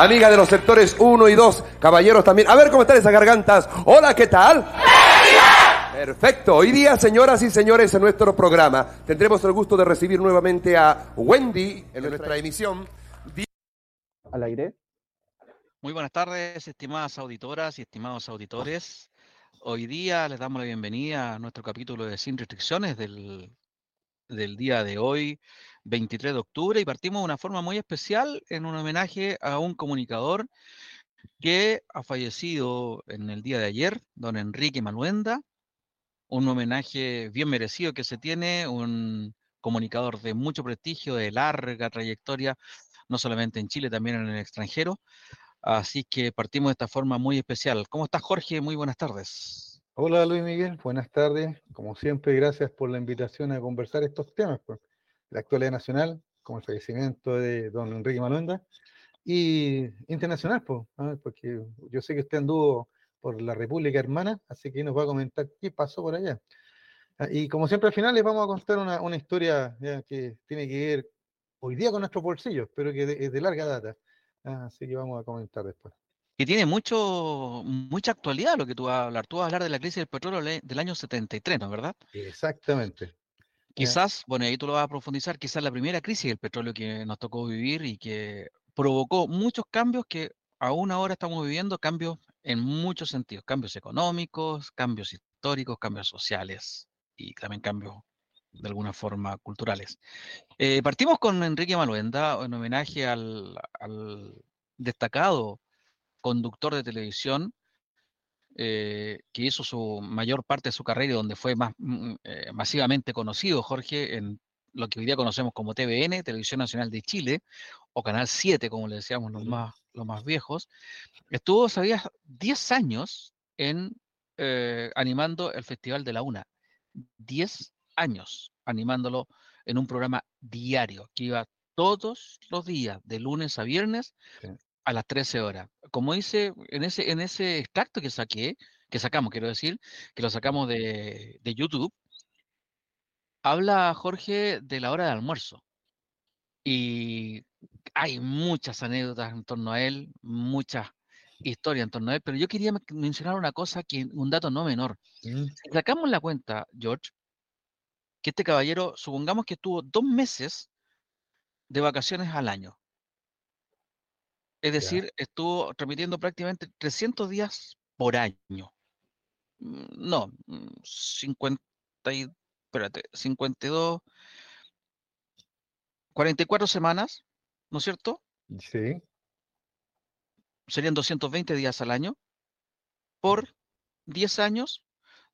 Amiga de los sectores 1 y 2, caballeros también. A ver cómo están esas gargantas. Hola, ¿qué tal? Perfecto. Hoy día, señoras y señores, en nuestro programa tendremos el gusto de recibir nuevamente a Wendy en nuestra emisión. Al aire. Muy buenas tardes, estimadas auditoras y estimados auditores. Hoy día les damos la bienvenida a nuestro capítulo de Sin Restricciones del, del día de hoy, 23 de octubre, y partimos de una forma muy especial en un homenaje a un comunicador que ha fallecido en el día de ayer, don Enrique Maluenda, un homenaje bien merecido que se tiene, un comunicador de mucho prestigio, de larga trayectoria, no solamente en Chile, también en el extranjero. Así que partimos de esta forma muy especial. ¿Cómo estás, Jorge? Muy buenas tardes. Hola, Luis Miguel. Buenas tardes. Como siempre, gracias por la invitación a conversar estos temas. Pues. La actualidad nacional, como el fallecimiento de don Enrique Maluenda, y internacional, pues, porque yo sé que usted anduvo por la República Hermana, así que nos va a comentar qué pasó por allá. Ah, y como siempre al final les vamos a contar una, una historia que tiene que ver hoy día con nuestros bolsillos, pero que es de larga data. Ah, así que vamos a comentar después. Que tiene mucho, mucha actualidad lo que tú vas a hablar. Tú vas a hablar de la crisis del petróleo del año 73, ¿no es verdad? Exactamente. Quizás, bueno, ahí tú lo vas a profundizar, quizás la primera crisis del petróleo que nos tocó vivir y que provocó muchos cambios que aún ahora estamos viviendo, cambios en muchos sentidos, cambios económicos, cambios históricos, cambios sociales y también cambios de alguna forma culturales. Eh, partimos con Enrique Maluenda en homenaje al, destacado conductor de televisión eh, que hizo su mayor parte de su carrera y donde fue más mm, eh, masivamente conocido, Jorge, en lo que hoy día conocemos como TVN, Televisión Nacional de Chile, o Canal 7, como le decíamos los más, los más viejos, estuvo, sabías, 10 años en eh, animando el Festival de la UNA. 10 años animándolo en un programa diario que iba todos los días, de lunes a viernes, a las 13 horas. Como dice en ese, en ese extracto que saqué, que sacamos, quiero decir, que lo sacamos de, de YouTube, habla Jorge de la hora de almuerzo. Y hay muchas anécdotas en torno a él, muchas historias en torno a él, pero yo quería mencionar una cosa, que un dato no menor. Mm. Si sacamos la cuenta, George, que este caballero, supongamos que estuvo dos meses de vacaciones al año. Es decir, estuvo transmitiendo prácticamente 300 días por año. Mm, no, 50 mm, y, espérate, 52, 44 semanas, ¿no es cierto? Sí. Serían 220 días al año. Por 10 años,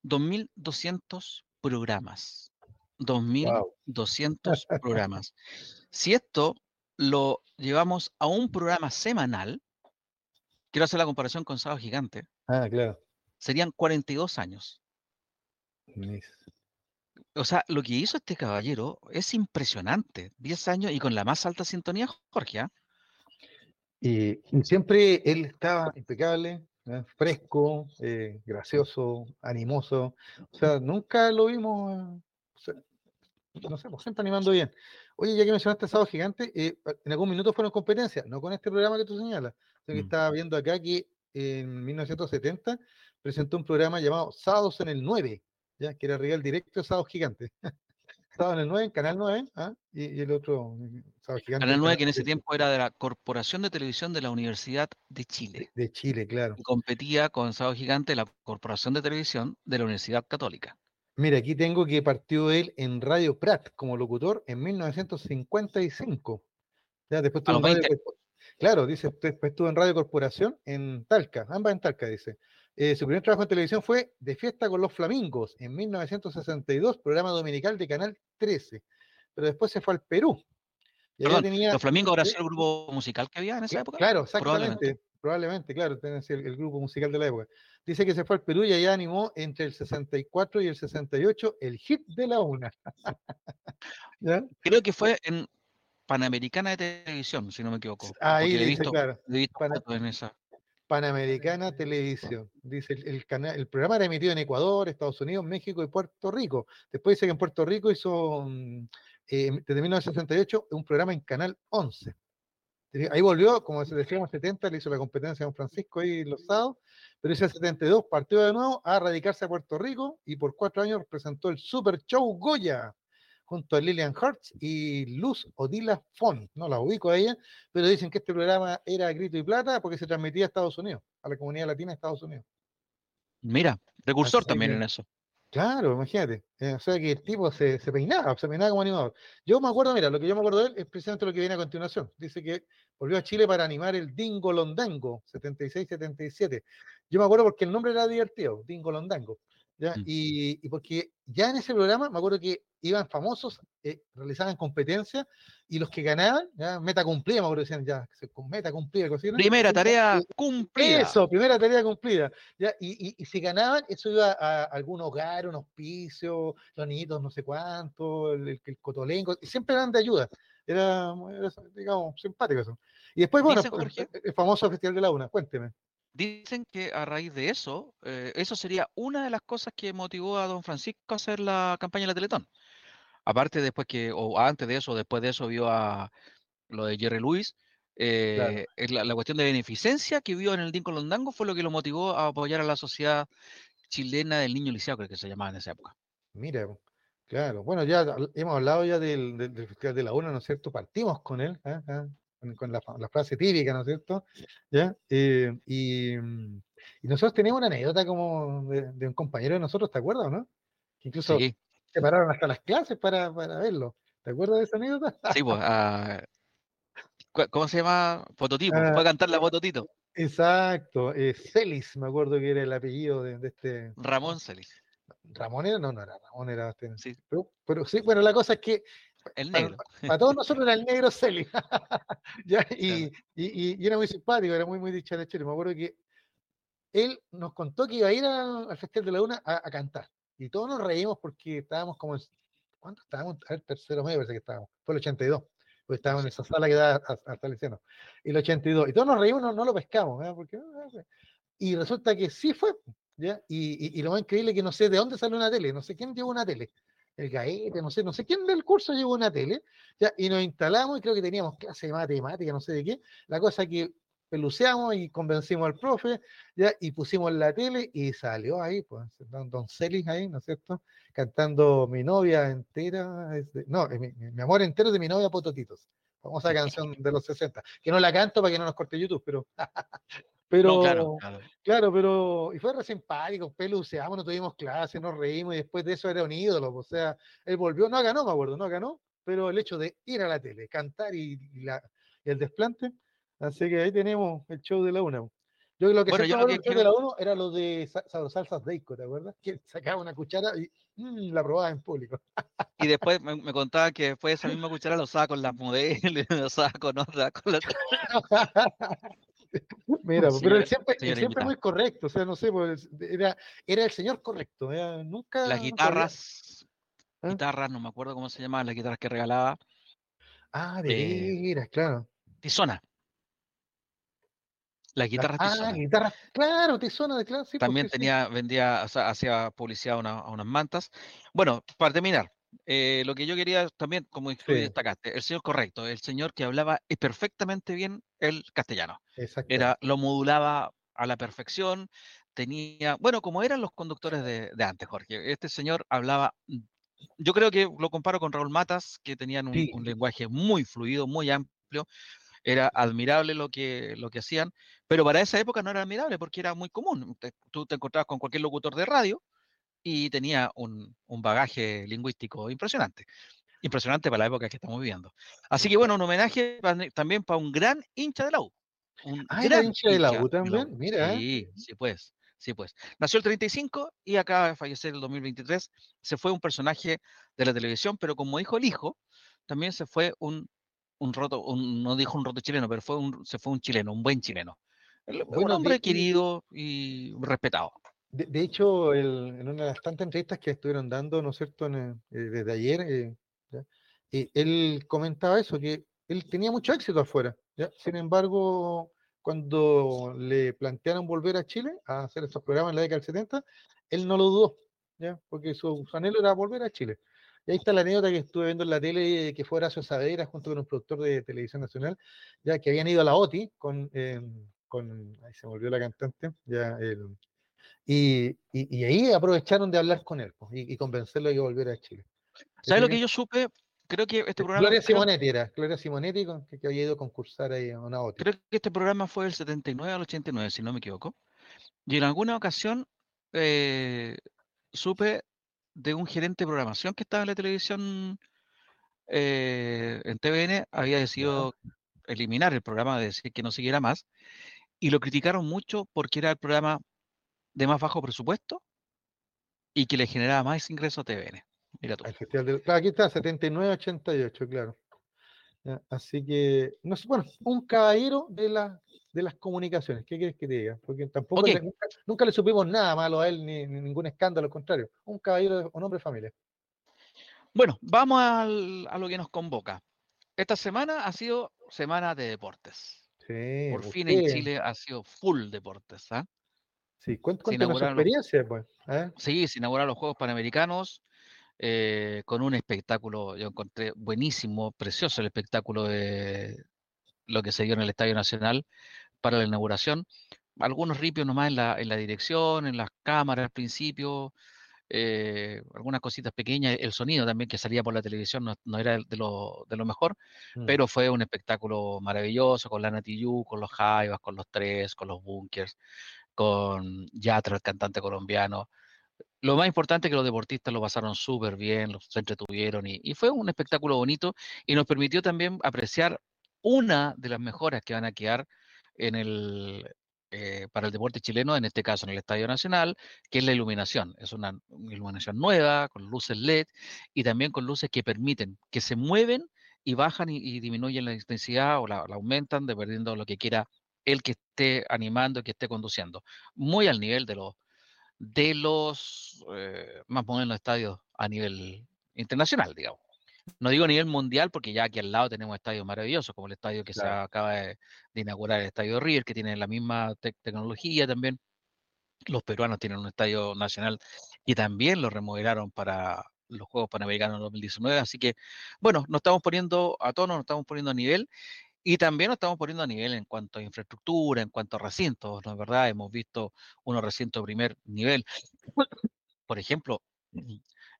2.200 programas. 2.200 programas. Si esto lo llevamos a un programa semanal, quiero hacer la comparación con Sábado Gigante. Ah, claro. Serían 42 años. O sea, lo que hizo este caballero es impresionante. 10 años y con la más alta sintonía, Jorge. ¿ah? Y, siempre él estaba impecable, fresco, eh, gracioso, animoso. O sea, nunca lo vimos, no sé, pues siempre animando bien. Oye, ya que mencionaste Sábado Gigante, eh, en algún minuto fueron competencias, no con este programa que tú señalas. Yo que mm. estaba viendo acá que en 1970 presentó un programa llamado Sábados en el 9 ya que era Real Directo Sábado Gigante. Estaba en el 9, en Canal 9, ¿ah? y, el otro, Sábado Gigante. Canal 9, que en ese tiempo era de la Corporación de Televisión de la Universidad de Chile. De, Chile, claro. Y competía con Sábado Gigante la Corporación de Televisión de la Universidad Católica. Mira, aquí tengo que partió él en Radio Prat como locutor en 1955. Ya, después tuvo Radio, claro, dice, después estuvo en Radio Corporación en Talca, ambas en Talca, dice. Eh, su primer trabajo en televisión fue De Fiesta con los Flamingos en 1962, programa dominical de Canal 13. Pero después se fue al Perú. ¿Los Flamingos ahora sido el grupo musical que había en esa época? Claro, exactamente. Probablemente, claro, el, el, grupo musical de la época. Dice que se fue al Perú y allá animó entre el 64 y el 68 el hit de la una. Creo que fue en Panamericana de Televisión, si no me equivoco. Ahí he visto, claro. He visto en esa. Panamericana Televisión. Dice, el, canal, el programa era emitido en Ecuador, Estados Unidos, México y Puerto Rico. Después dice que en Puerto Rico hizo, mm, eh, desde 1968, un programa en Canal 11. Ahí volvió, como se decíamos, 70, le hizo la competencia a Don Francisco ahí los sábados, pero ese 72 partió de nuevo a radicarse a Puerto Rico y por cuatro años presentó el Super Show Goya junto a Lillian Hertz y Luz Odila Font. No la ubico a ella, pero dicen que este programa era grito y plata porque se transmitía a Estados Unidos, a la comunidad latina de Estados Unidos. Mira, precursor también en eso. Claro, imagínate. Eh, o sea que el tipo se, se, peinaba, se peinaba como animador. Yo me acuerdo, mira, lo que yo me acuerdo de él es precisamente lo que viene a continuación. Dice que volvió a Chile para animar el Dingo Londango, 76-77. Yo me acuerdo porque el nombre era divertido, Dingo Londango. ¿Ya? Mm. Y, y, porque ya en ese programa me acuerdo que iban famosos, eh, realizaban competencias y los que ganaban, ya, meta cumplida, me acuerdo decían ya, con meta cumplida. Primera tarea cumplida. Eso, primera tarea cumplida. ¿ya? Y, y, si ganaban, eso iba a, algún hogar, un hospicio, los niñitos no sé cuánto, el, el, el cotolengo, y siempre eran de ayuda. Era, era, digamos, simpático eso. Y después, bueno, el, el famoso Festival de la Una, cuénteme. Dicen que a raíz de eso, eh, eso sería una de las cosas que motivó a don Francisco a hacer la campaña de la Teletón. Aparte, después que, o antes de eso, después de eso, vio a lo de Jerry Lewis. Eh, claro. la, la, cuestión de beneficencia que vio en el Dinko Londango fue lo que lo motivó a apoyar a la sociedad chilena del niño liceo, creo que se llamaba en esa época. Mira, claro. Bueno, ya hemos hablado ya del, del, del Festival de la UNA, ¿no es cierto? Partimos con él. ¿eh? Con la, la, frase típica, ¿no es cierto? ¿Ya? Eh, y, y, nosotros teníamos una anécdota como de, de, un compañero de nosotros, ¿te acuerdas, no? Que incluso sí. se pararon hasta las clases para, para, verlo. ¿Te acuerdas de esa anécdota? Sí, pues, uh, ¿cómo se llama? Fototipo, uh, fue a cantar la fototito. Exacto, eh, Celis, me acuerdo que era el apellido de, de este... Ramón Celis. Ramón era, no, no era Ramón, era este, sí. Pero, pero, sí, bueno, la cosa es que el negro. Para, para, todos nosotros era el negro Celi. ¿Ya? Y, claro. y, y, era muy simpático, era muy, muy dicharachero. Me acuerdo que él nos contó que iba a ir al, al Festival de la Una a, a, cantar. Y todos nos reímos porque estábamos como. ¿Cuánto estábamos? El tercero medio parece que estábamos. Fue el 82. Porque estábamos en esa sala que da hasta el Liceno. Y el 82. Y todos nos reímos, no, no lo pescamos. ¿verdad? Porque, y resulta que sí fue. ¿ya? Y, y, y, lo más increíble es que no sé de dónde salió una tele. No sé quién llevó una tele el gaete, no sé, no sé quién del curso llevó una tele, ya, y nos instalamos y creo que teníamos clase de matemática, no sé de qué, la cosa que peluceamos y convencimos al profe, ya, y pusimos la tele y salió ahí, pues, don, Celis ahí, ¿no es cierto? Cantando Mi novia entera, no, mi, mi, amor entero de mi novia Pototitos, famosa canción de los 60, que no la canto para que no nos corte YouTube, pero Pero, no, claro, claro. claro, pero, y fue re simpático, peluceamos, no tuvimos clase, nos reímos, y después de eso era un ídolo, o sea, él volvió, no ganó, me acuerdo, no ganó, pero el hecho de ir a la tele, cantar y, y, la, y el desplante, así que ahí tenemos el show de la una. Yo lo que bueno, yo lo que el show de la uno era lo de salsas Deiko, ¿te acuerdas? Que sacaba una cuchara y mmm, la probaba en público. Y después me, me contaba que después esa misma cuchara la usaba con las modelos, la usaba con otras, con la... Mira, pero él siempre, él siempre muy correcto, o sea, no sé, pues, era, era el señor correcto, era, nunca... Las guitarras, ¿Ah? guitarras, no me acuerdo cómo se llamaban, las guitarras que regalaba. Ah, de eh, veras, claro. Tizona. Las guitarras ah, Tizona. guitarras, claro, Tizona de clase. Sí, También tenía, sí. vendía, o sea, hacía publicidad a, una, a unas mantas. Bueno, para terminar, eh, lo que yo quería también, como sí. destacaste, el señor correcto, el señor que hablaba perfectamente bien el castellano. Era, lo modulaba a la perfección, tenía, bueno, como eran los conductores de, de antes, Jorge. Este señor hablaba, yo creo que lo comparo con Raúl Matas, que tenían un, sí. un lenguaje muy fluido, muy amplio, era admirable lo que, lo que hacían, pero para esa época no era admirable porque era muy común. Tú te encontrabas con cualquier locutor de radio y tenía un, un, bagaje lingüístico impresionante. Impresionante para la época que estamos viviendo. Así que bueno, un homenaje también para un gran hincha de la U. Un ah, gran hincha de la U también, la mira. ¿eh? Sí, sí pues. Sí, pues. Nació el 35 y acaba de fallecer el 2023. Se fue un personaje de la televisión, pero como dijo el hijo, también se fue un, un roto, un, no dijo un roto chileno, pero fue un, se fue un chileno, un buen chileno. Bueno, un hombre de, querido y respetado. De, de hecho, el, en una de las tantas entrevistas que estuvieron dando, ¿no es cierto?, en, eh, desde ayer, eh, eh, él comentaba eso, que él tenía mucho éxito afuera. ¿ya? Sin embargo, cuando le plantearon volver a Chile a hacer estos programas en la década del 70, él no lo dudó, ¿ya? porque su, su anhelo era volver a Chile. Y ahí está la anécdota que estuve viendo en la tele, que fue Horacio Saavedra junto con un productor de televisión nacional, ya que habían ido a la OTI con, eh, con ahí se volvió la cantante, ya el, y, y, ahí aprovecharon de hablar con él pues, y, convencerlo de que volviera a Chile. ¿Sabes lo que yo supe? Creo que este programa. Gloria Simonetti era, Gloria Simonetti que, que, había ido a concursar ahí a una OTI. Creo que este programa fue del 79 al 89, si no me equivoco. Y en alguna ocasión eh, supe de un gerente de programación que estaba en la televisión eh, en TVN, había decidido eliminar el programa, de decir que no siguiera más, y lo criticaron mucho porque era el programa de más bajo presupuesto y que le generaba más ingresos a TVN. Mira tú. aquí está, 79-88, claro. Así que, no sé, bueno, un caballero de la de las comunicaciones. ¿Qué quieres que te diga? Porque tampoco nunca, le supimos nada malo a él, ni, ningún escándalo, al contrario. Un caballero, un hombre de familia. Bueno, vamos a lo que nos convoca. Esta semana ha sido semana de deportes. Sí, Por fin en Chile ha sido full deportes. ¿ah? Sí, cuéntanos su experiencia, pues. ¿eh? Sí, se inauguraron los Juegos Panamericanos eh, con un espectáculo, yo encontré buenísimo, precioso el espectáculo de lo que se dio en el Estadio Nacional, para la inauguración. Algunos ripios nomás en la, en la dirección, en las cámaras al principio, eh, algunas cositas pequeñas, el sonido también que salía por la televisión no, era de lo, de lo mejor, mm. pero fue un espectáculo maravilloso con la Natiyu, con los Jaivas, con los Tres, con los Bunkers, con Yatra, el cantante colombiano. Lo más importante es que los deportistas lo pasaron súper bien, los, se entretuvieron y, fue un espectáculo bonito y nos permitió también apreciar una de las mejoras que van a quedar en el, eh, para el deporte chileno, en este caso en el Estadio Nacional, que es la iluminación. Es una, iluminación nueva, con luces LED y también con luces que permiten que se mueven y bajan y, disminuyen la intensidad o la, aumentan dependiendo de lo que quiera el que esté animando, que esté conduciendo. Muy al nivel de los, de los eh, más modernos estadios a nivel internacional, digamos. No digo a nivel mundial, porque ya aquí al lado tenemos estadios maravillosos, como el estadio que se acaba de, inaugurar, el estadio River, que tiene la misma tecnología también. Los peruanos tienen un estadio nacional y también lo remodelaron para los Juegos Panamericanos 2019. Así que, bueno, nos estamos poniendo a tono, nos estamos poniendo a nivel y también nos estamos poniendo a nivel en cuanto a infraestructura, en cuanto a recintos, ¿no es verdad? Hemos visto unos recintos de primer nivel. Por ejemplo,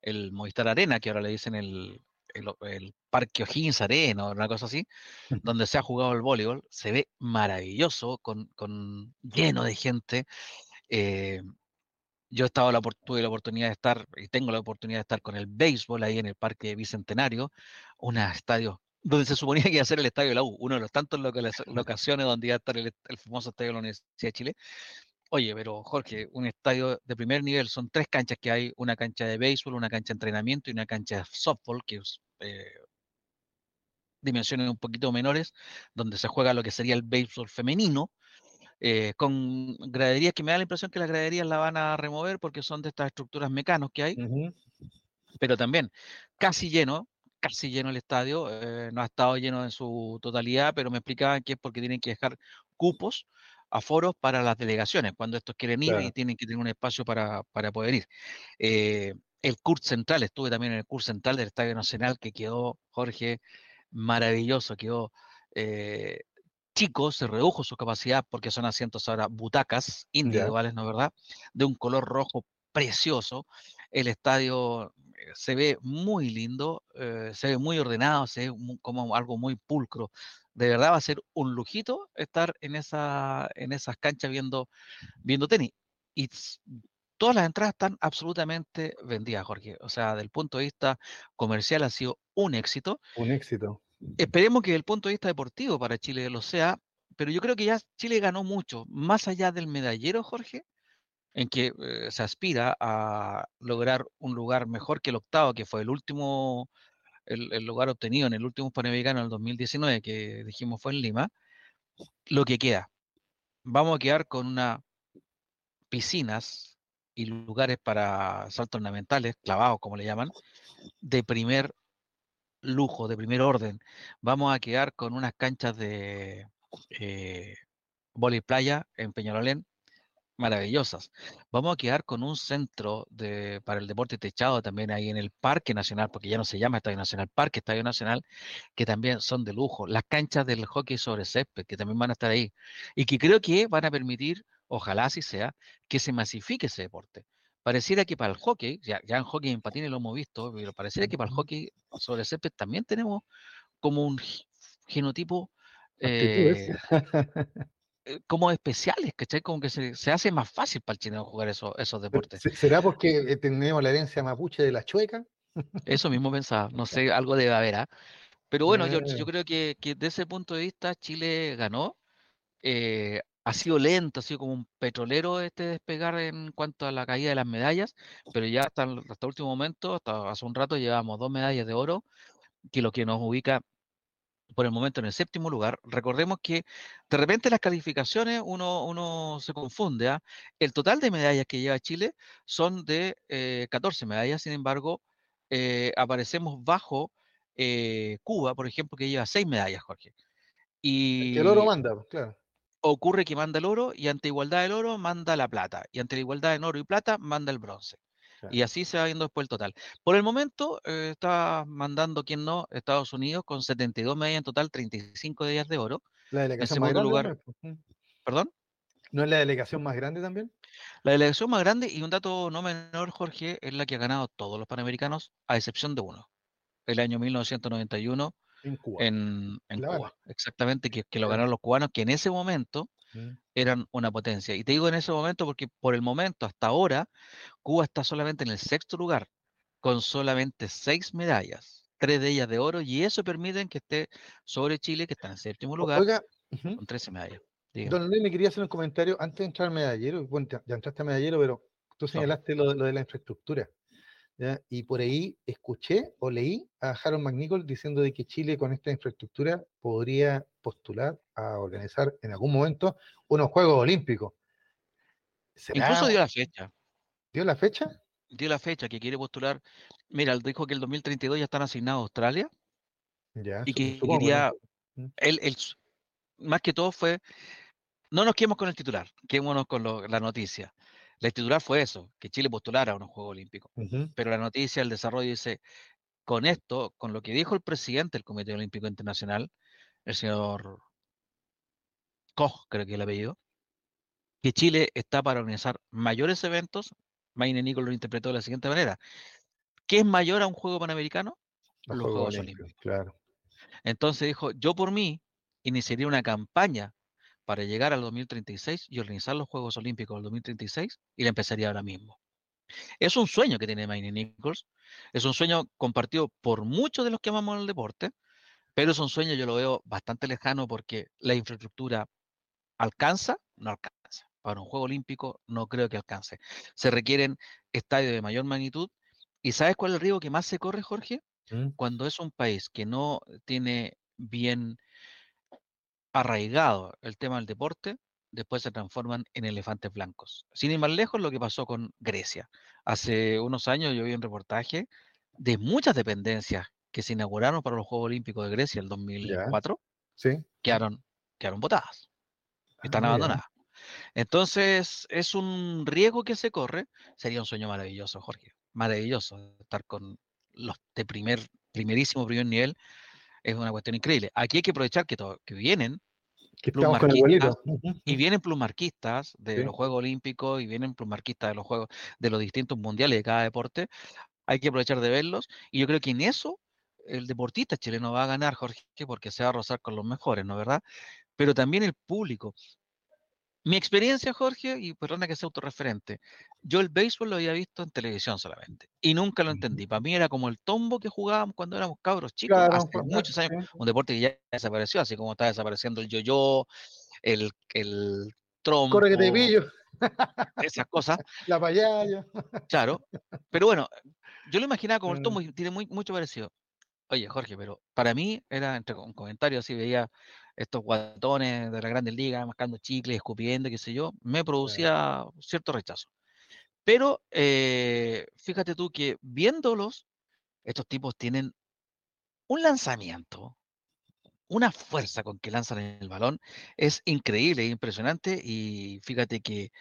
el Movistar Arena, que ahora le dicen el, el, Parque O'Higgins Arena, una cosa así, donde se ha jugado el voleibol, se ve maravilloso, con, lleno de gente. Eh, yo he estado la, tuve la oportunidad de estar, y tengo la oportunidad de estar con el béisbol ahí en el Parque Bicentenario, un estadio donde se suponía que iba a ser el estadio de la U, uno de los tantos locaciones donde iba a estar el, el famoso estadio de la Universidad de Chile. Oye, pero Jorge, un estadio de primer nivel son tres canchas que hay, una cancha de béisbol, una cancha de entrenamiento y una cancha de softball, que es eh, dimensiones un poquito menores, donde se juega lo que sería el béisbol femenino, eh, con graderías que me da la impresión que las graderías la van a remover porque son de estas estructuras mecanos que hay, pero también casi lleno, casi lleno el estadio, eh, no ha estado lleno en su totalidad, pero me explicaban que es porque tienen que dejar cupos aforos para las delegaciones, cuando estos quieren ir y tienen que tener un espacio para, poder ir. Eh, el curso central, estuve también en el curso central del Estadio Nacional, que quedó, Jorge, maravilloso, quedó eh, chico, se redujo su capacidad porque son asientos ahora butacas individuales, ¿no es verdad? De un color rojo precioso. El estadio eh, se ve muy lindo, se ve muy ordenado, se ve como algo muy pulcro de verdad va a ser un lujito estar en, esa, en esas canchas viendo, viendo tenis. Y todas las entradas están absolutamente vendidas, Jorge. O sea, del punto de vista comercial ha sido un éxito. Un éxito. Esperemos que desde el punto de vista deportivo para Chile lo sea, pero yo creo que ya Chile ganó mucho, más allá del medallero, Jorge, en que eh, se aspira a lograr un lugar mejor que el octavo, que fue el último el, lugar obtenido en el último Panamericano del 2019, que dijimos fue en Lima, lo que queda. Vamos a quedar con unas piscinas y lugares para saltos ornamentales, clavados como le llaman, de primer lujo, de primer orden. Vamos a quedar con unas canchas de eh, playa en Peñalolén, maravillosas. Vamos a quedar con un centro de, para el deporte techado también ahí en el Parque Nacional, porque ya no se llama Estadio Nacional, Parque Estadio Nacional, que también son de lujo. Las canchas del hockey sobre césped, que también van a estar ahí. Y que creo que van a permitir, ojalá así sea, que se masifique ese deporte. Pareciera que para el hockey, ya, ya en hockey en patines lo hemos visto, pero pareciera que para el hockey sobre césped también tenemos como un genotipo eh, eh, como especiales, ¿cachai? Como que se, se, hace más fácil para el chileno jugar esos, esos deportes. ¿Será porque eh, tenemos la herencia mapuche de la chueca? Eso mismo pensaba, no sé, algo debe haber, ¿ah? Pero bueno, yo, yo, creo que, que desde ese punto de vista Chile ganó. Eh, ha sido lento, ha sido como un petrolero este despegar en cuanto a la caída de las medallas, pero ya hasta, hasta el último momento, hasta hace un rato, llevamos dos medallas de oro, que lo que nos ubica por el momento en el séptimo lugar. Recordemos que de repente las calificaciones uno, uno se confunde. ¿ah? El total de medallas que lleva Chile son de 14 eh, medallas, sin embargo, eh, aparecemos bajo eh, Cuba, por ejemplo, que lleva 6 medallas, Jorge. Y el oro manda, pues, claro. Ocurre que manda el oro y ante igualdad del oro manda la plata. Y ante la igualdad en oro y plata manda el bronce. Y así se va viendo después el total. Por el momento eh, está mandando, quien no, Estados Unidos con 72 medallas en total, 35 de ellas de oro. La delegación más grande. Lugar, ¿Perdón? ¿No es la delegación más grande también? La delegación más grande y un dato no menor, Jorge, es la que ha ganado todos los panamericanos, a excepción de uno. El año 1991 en Cuba. En, Cuba. Exactamente, que, que lo ganaron los cubanos, que en ese momento eran una potencia. Y te digo en ese momento porque por el momento, hasta ahora, Cuba está solamente en el sexto lugar, con solamente seis medallas, tres de ellas de oro, y eso permite que esté sobre Chile, que está en el séptimo lugar, con 13 medallas. Don Luis, me quería hacer un comentario antes de entrar al medallero. Bueno, ya entraste al medallero, pero tú señalaste lo, de la infraestructura. Y por ahí escuché o leí a Harold McNichol diciendo de que Chile con esta infraestructura podría postular a organizar en algún momento unos Juegos Olímpicos. Incluso dio la fecha. ¿Dio la fecha? Dio la fecha que quiere postular. Mira, él dijo que el 2032 ya están asignados a Australia. Ya, y que quería. Él, más que todo fue. No nos quedemos con el titular, quedémonos con la noticia. La titular fue eso, que Chile postulara a unos Juegos Olímpicos. Pero la noticia, el desarrollo dice, con esto, con lo que dijo el presidente del Comité Olímpico Internacional, el señor Koch, creo que es el apellido, que Chile está para organizar mayores eventos. Maine Nico lo interpretó de la siguiente manera. ¿Qué es mayor a un juego panamericano? Los, Juegos, Olímpicos. Claro. Entonces dijo, yo por mí iniciaría una campaña para llegar al 2036 y organizar los Juegos Olímpicos del 2036 y la empezaría ahora mismo. Es un sueño que tiene Maine Nichols, es un sueño compartido por muchos de los que amamos el deporte, pero es un sueño yo lo veo bastante lejano porque la infraestructura alcanza, no alcanza. Para un Juego Olímpico no creo que alcance. Se requieren estadios de mayor magnitud. ¿Y sabes cuál es el riesgo que más se corre, Jorge? ¿Mm? Cuando es un país que no tiene bien arraigado el tema del deporte, después se transforman en elefantes blancos. Sin ir más lejos, lo que pasó con Grecia. Hace unos años yo vi un reportaje de muchas dependencias que se inauguraron para los Juegos Olímpicos de Grecia el 2004, ¿Sí? quedaron, quedaron botadas, están ah, abandonadas. Entonces, es un riesgo que se corre. Sería un sueño maravilloso, Jorge. Maravilloso estar con los de primer, primerísimo primer nivel. Es una cuestión increíble. Aquí hay que aprovechar que, que vienen y vienen plumarquistas de los Juegos Olímpicos y vienen plumarquistas de los Juegos de los distintos mundiales de cada deporte. Hay que aprovechar de verlos y yo creo que en eso el deportista chileno va a ganar, Jorge, porque se va a rozar con los mejores, ¿no verdad? Pero también el público. Mi experiencia, Jorge, y perdona que sea autorreferente, yo el béisbol lo había visto en televisión solamente y nunca lo entendí. Para mí era como el tombo que jugábamos cuando éramos cabros chicos, hace pues, muchos años, un deporte que ya desapareció, así como está desapareciendo el yo-yo, el, el trompo. Corre que te pillo. Esas cosas. La payaya. Claro. Pero bueno, yo lo imaginaba como el tombo y tiene muy, mucho parecido. Oye, Jorge, pero para mí era entre un comentario así, veía estos guatones de la Grande Liga, mascando chicles, escupiendo, qué sé yo, me producía cierto rechazo. Pero eh, fíjate tú que viéndolos, estos tipos tienen un lanzamiento, una fuerza con que lanzan el balón, es increíble, impresionante, y fíjate que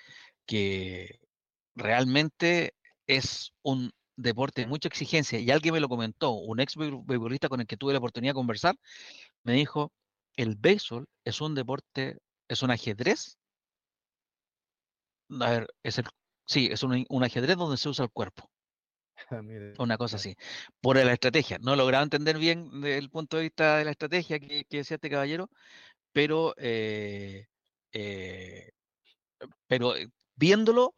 que realmente es un deporte de mucha exigencia. Y alguien me lo comentó, un ex beisbolista con el que tuve la oportunidad de conversar, me dijo, el béisbol es un deporte, es un ajedrez. A ver, es el, sí, es un, ajedrez donde se usa el cuerpo. Ah, una cosa así. Por la estrategia. No he logrado entender bien el punto de vista de la estrategia que, decía este caballero, pero, eh, eh, pero eh, viéndolo,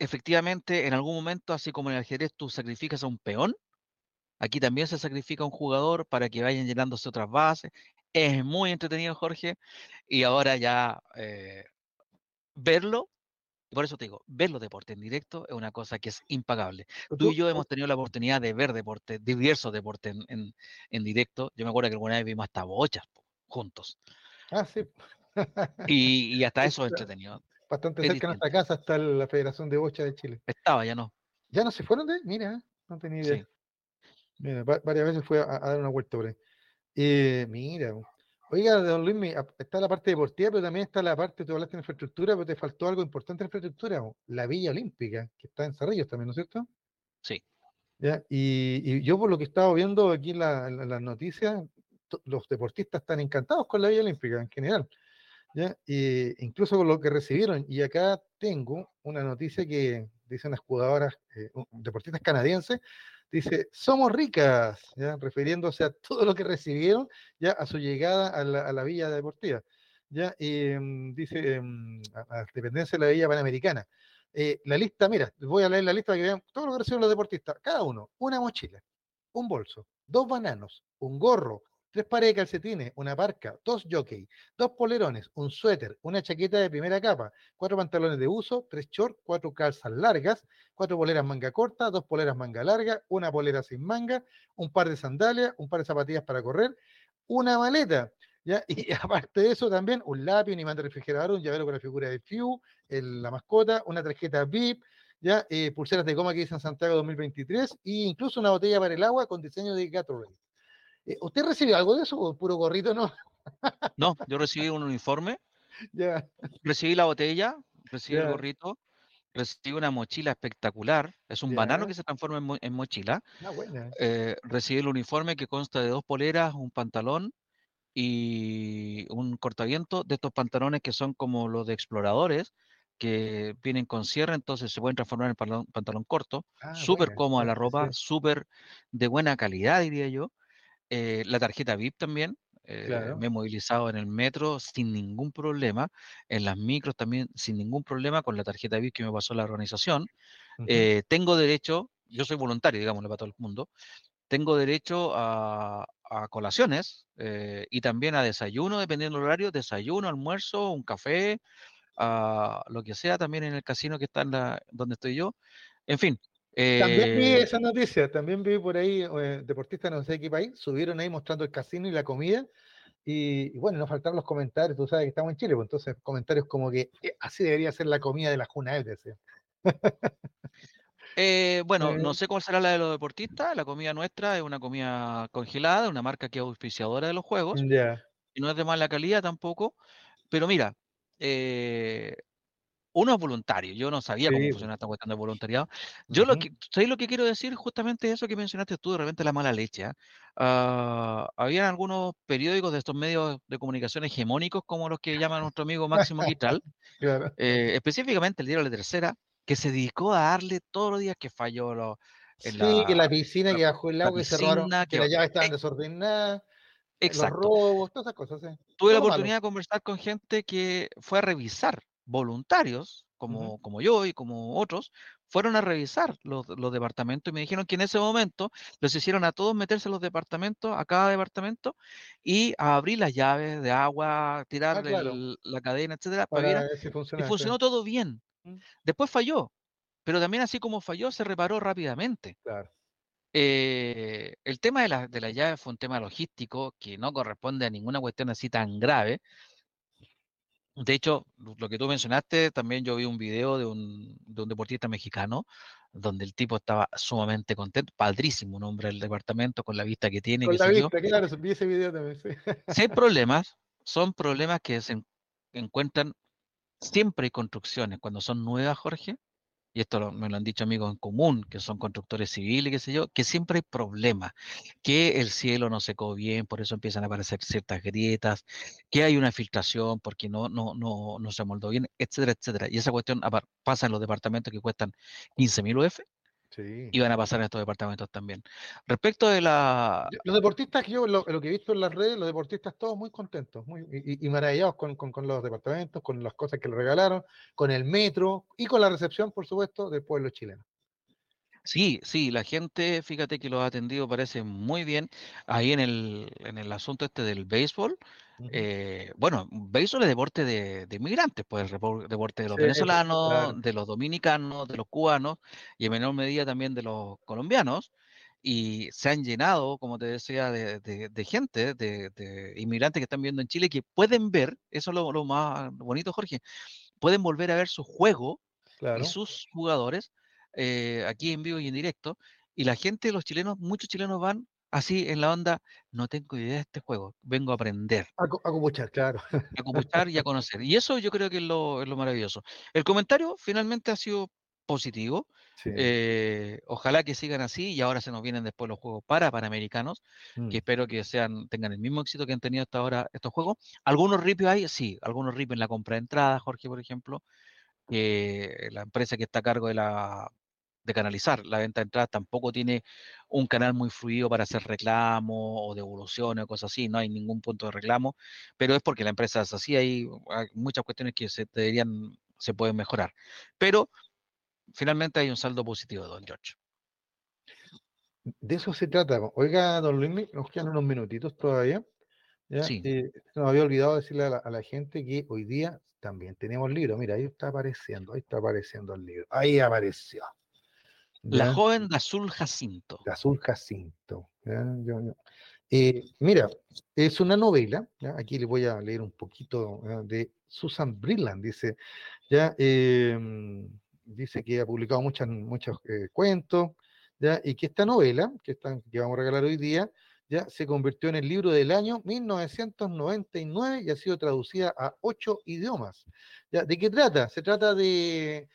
efectivamente, en algún momento, así como en el ajedrez tú sacrificas a un peón, aquí también se sacrifica a un jugador para que vayan llenándose otras bases. Es muy entretenido, Jorge, y ahora ya eh, verlo, por eso te digo, ver los deportes en directo es una cosa que es impagable. Tú y yo hemos tenido la oportunidad de ver deportes, diversos deportes en, en, directo. Yo me acuerdo que alguna vez vimos hasta bochas juntos. Ah, sí. y, hasta eso es entretenido. Bastante cerca de nuestra casa está la Federación de Bocha de Chile. Estaba, ya no. ¿Ya no se fueron de? Mira, no tenía idea. Mira, varias veces fue a, dar una vuelta por ahí. Eh, mira, oiga, don Luis, está la parte deportiva, pero también está la parte, tú hablaste de infraestructura, pero te faltó algo importante en infraestructura, la Villa Olímpica, que está en Cerrillos también, ¿no es cierto? Sí. ¿Ya? Y, yo por lo que estaba viendo aquí en las noticias, los deportistas están encantados con la Villa Olímpica en general. ¿Ya? incluso con lo que recibieron. Y acá tengo una noticia que dicen las jugadoras, eh, deportistas canadienses, dice, somos ricas, refiriéndose a todo lo que recibieron ya a su llegada a la, Villa Deportiva. ¿ya? Mm, dice, mm, a, dependencia de la Villa Panamericana. Eh, la lista, mira, voy a leer la lista para que vean todo lo que reciben los deportistas. Cada uno, una mochila, un bolso, dos bananos, un gorro, tres pares de calcetines, una parca, dos jockey, dos polerones, un suéter, una chaqueta de primera capa, cuatro pantalones de uso, tres shorts, cuatro calzas largas, cuatro poleras manga corta, dos poleras manga larga, una polera sin manga, un par de sandalias, un par de zapatillas para correr, una maleta. ¿Ya? Y aparte de eso también un lápiz, un imán de refrigerador, un llavero con la figura de Few, la mascota, una tarjeta VIP, ¿ya? Eh, pulseras de goma que dicen Santiago 2023 e incluso una botella para el agua con diseño de Gatorade. Eh, ¿Usted recibió algo de eso o puro gorrito no? no, yo recibí un uniforme. Recibí la botella, recibí el gorrito, recibí una mochila espectacular. Es un banano que se transforma en, mochila. Ah, eh, recibí el uniforme que consta de dos poleras, un pantalón y un cortaviento de estos pantalones que son como los de exploradores, que vienen con cierre, entonces se pueden transformar en pantalón, corto. Ah, súper cómoda la ropa, súper de buena calidad, diría yo. Eh, la tarjeta VIP también. Eh, me he movilizado en el metro sin ningún problema, en las micros también sin ningún problema con la tarjeta VIP que me pasó la organización. Eh, tengo derecho, yo soy voluntario, digámoslo para todo el mundo, tengo derecho a, colaciones y también a desayuno, dependiendo del horario, desayuno, almuerzo, un café, a lo que sea también en el casino que está en la, donde estoy yo. En fin, también vi eh, esa noticia, también vi por ahí eh, deportistas no sé qué país, subieron ahí mostrando el casino y la comida. Y, bueno, no faltaron los comentarios, tú sabes que estamos en Chile, pues entonces comentarios como que eh, así debería ser la comida de la Juna bueno, no sé cuál será la de los deportistas, la comida nuestra es una comida congelada, una marca que es auspiciadora de los juegos, y no es de mala calidad tampoco, pero mira, eh, uno es voluntario, yo no sabía cómo funcionaba esta cuestión de voluntariado. Yo lo que, ¿sabes lo que quiero decir? Justamente eso que mencionaste tú, de repente la mala leche. ¿ah? Ah, había algunos periódicos de estos medios de comunicación hegemónicos, como los que llama nuestro amigo Máximo Quitral, eh, específicamente el diario La Tercera, que se dedicó a darle todos los días que falló lo, en sí, que la piscina que bajó el agua y cerraron, que, que las llaves estaban desordenadas. Exacto. Los robos, todas esas cosas. Tuve la oportunidad de conversar con gente que fue a revisar voluntarios, como, como yo y como otros, fueron a revisar los, departamentos y me dijeron que en ese momento los hicieron a todos meterse en los departamentos, a cada departamento, y a abrir las llaves de agua, tirar ah, la cadena, etcétera, para, y funcionó todo bien. Mm. Después falló, pero también así como falló, se reparó rápidamente. Eh, el tema de la, de la llave fue un tema logístico que no corresponde a ninguna cuestión así tan grave, de hecho, lo que tú mencionaste, también yo vi un video de un, de un deportista mexicano donde el tipo estaba sumamente contento, padrísimo, un hombre del departamento con la vista que tiene. Con la vista, claro, vi ese video también. Sí. Si hay problemas, son problemas que se encuentran siempre hay construcciones cuando son nuevas, Jorge, y esto me lo han dicho amigos en común, que son constructores civiles, qué sé yo, que siempre hay problemas, que el cielo no secó bien, por eso empiezan a aparecer ciertas grietas, que hay una filtración porque no, no, no, no se moldó bien, etcétera, etcétera. Y esa cuestión pasa en los departamentos que cuestan 15.000 UF, y van a pasar en estos departamentos también. Respecto de la... Los deportistas, yo lo, que he visto en las redes, los deportistas todos muy contentos muy, y, maravillados con, los departamentos, con las cosas que le regalaron, con el metro y con la recepción, por supuesto, del pueblo chileno. Sí, sí, la gente, fíjate que lo ha atendido, parece muy bien. Ahí en el, en el asunto este del béisbol, eh, bueno, béisbol es deporte de, de inmigrantes, pues deporte de los venezolanos, de los dominicanos, de los cubanos y en menor medida también de los colombianos. Y se han llenado, como te decía, de, de, gente, de, inmigrantes que están viendo en Chile, que pueden ver, eso es lo, más bonito, Jorge, pueden volver a ver su juego y sus jugadores eh, aquí en vivo y en directo, y la gente, los chilenos, muchos chilenos van así en la onda, no tengo idea de este juego, vengo a aprender. A, a claro. A copuchar y a conocer. Y eso yo creo que es lo, es lo maravilloso. El comentario finalmente ha sido positivo. Eh, ojalá que sigan así y ahora se nos vienen después los juegos para panamericanos, que mm. espero que sean tengan el mismo éxito que han tenido hasta ahora estos juegos. Algunos ripios hay, sí, algunos ripios en la compra de entradas, Jorge, por ejemplo, que la empresa que está a cargo de la de canalizar. La venta de entradas tampoco tiene un canal muy fluido para hacer reclamo o devoluciones o cosas así, no hay ningún punto de reclamo, pero es porque la empresa es así, hay, muchas cuestiones que se deberían, se pueden mejorar. Pero finalmente hay un saldo positivo, don George. De eso se trata. Oiga, don Luis, nos quedan unos minutitos todavía. Sí. Eh, nos había olvidado decirle a la, a la, gente que hoy día también tenemos libro. Mira, ahí está apareciendo, ahí está apareciendo el libro. Ahí apareció. La joven de azul jacinto. De azul jacinto. Eh, mira, es una novela, aquí le voy a leer un poquito de Susan Brilland, dice, ya, em, dice que ha publicado muchas, muchos eh, cuentos, ya, y que esta novela, que, están, que vamos a regalar hoy día, ya se convirtió en el libro del año 1999 y ha sido traducida a ocho idiomas. ¿Ya? ¿De qué trata? Se trata de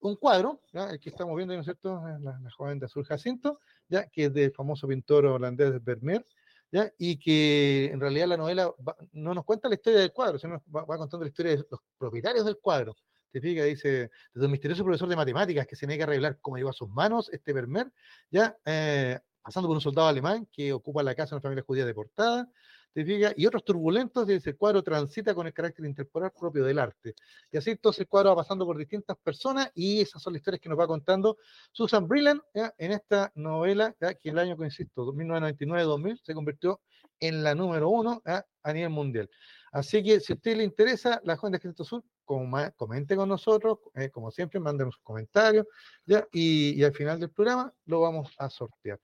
un cuadro, el que estamos viendo, ¿no es cierto? La, joven de azul Jacinto, ¿ya? que es del famoso pintor holandés Vermeer, ¿ya? y que en realidad la novela no nos cuenta la historia del cuadro, sino va, va, contando la historia de los propietarios del cuadro. Te fijas, dice, desde un misterioso profesor de matemáticas que se niega a revelar cómo llegó a sus manos este Vermeer, ya eh, pasando por un soldado alemán que ocupa la casa de una familia judía deportada, y otros turbulentos, de ese cuadro transita con el carácter interpolar propio del arte. Y así entonces el cuadro va pasando por distintas personas y esas son las historias que nos va contando Susan Brilland en esta novela, que el año que insisto, 1999-2000, se convirtió en la número uno a nivel mundial. Así que si a usted le interesa la Joven de Cristo Sur, comente con nosotros, eh, como siempre, mándenos comentarios, ¿ya? Y, y al final del programa lo vamos a sortear.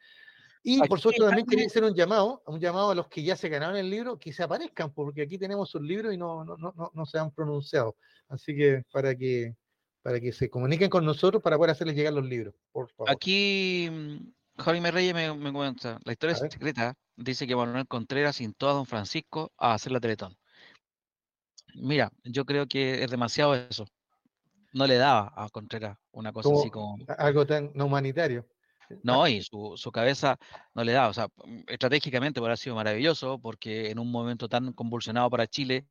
Y por supuesto también quería hacer un llamado, un llamado a los que ya se ganaron el libro, que se aparezcan, porque aquí tenemos un libro y no, no, no, no se han pronunciado. Así que para que para que se comuniquen con nosotros para poder hacerles llegar los libros, por favor. Aquí mm, Jaime Reyes me, me comenta, la historia secreta, dice que Manuel Contreras sintó a don Francisco a hacer la Teletón. Mira, yo creo que es demasiado eso. No le daba a Contreras una cosa así como... Algo tan no humanitario. No, y su, su, cabeza no le da, o sea, mm, estratégicamente haber sido maravilloso, porque en un momento tan convulsionado para Chile,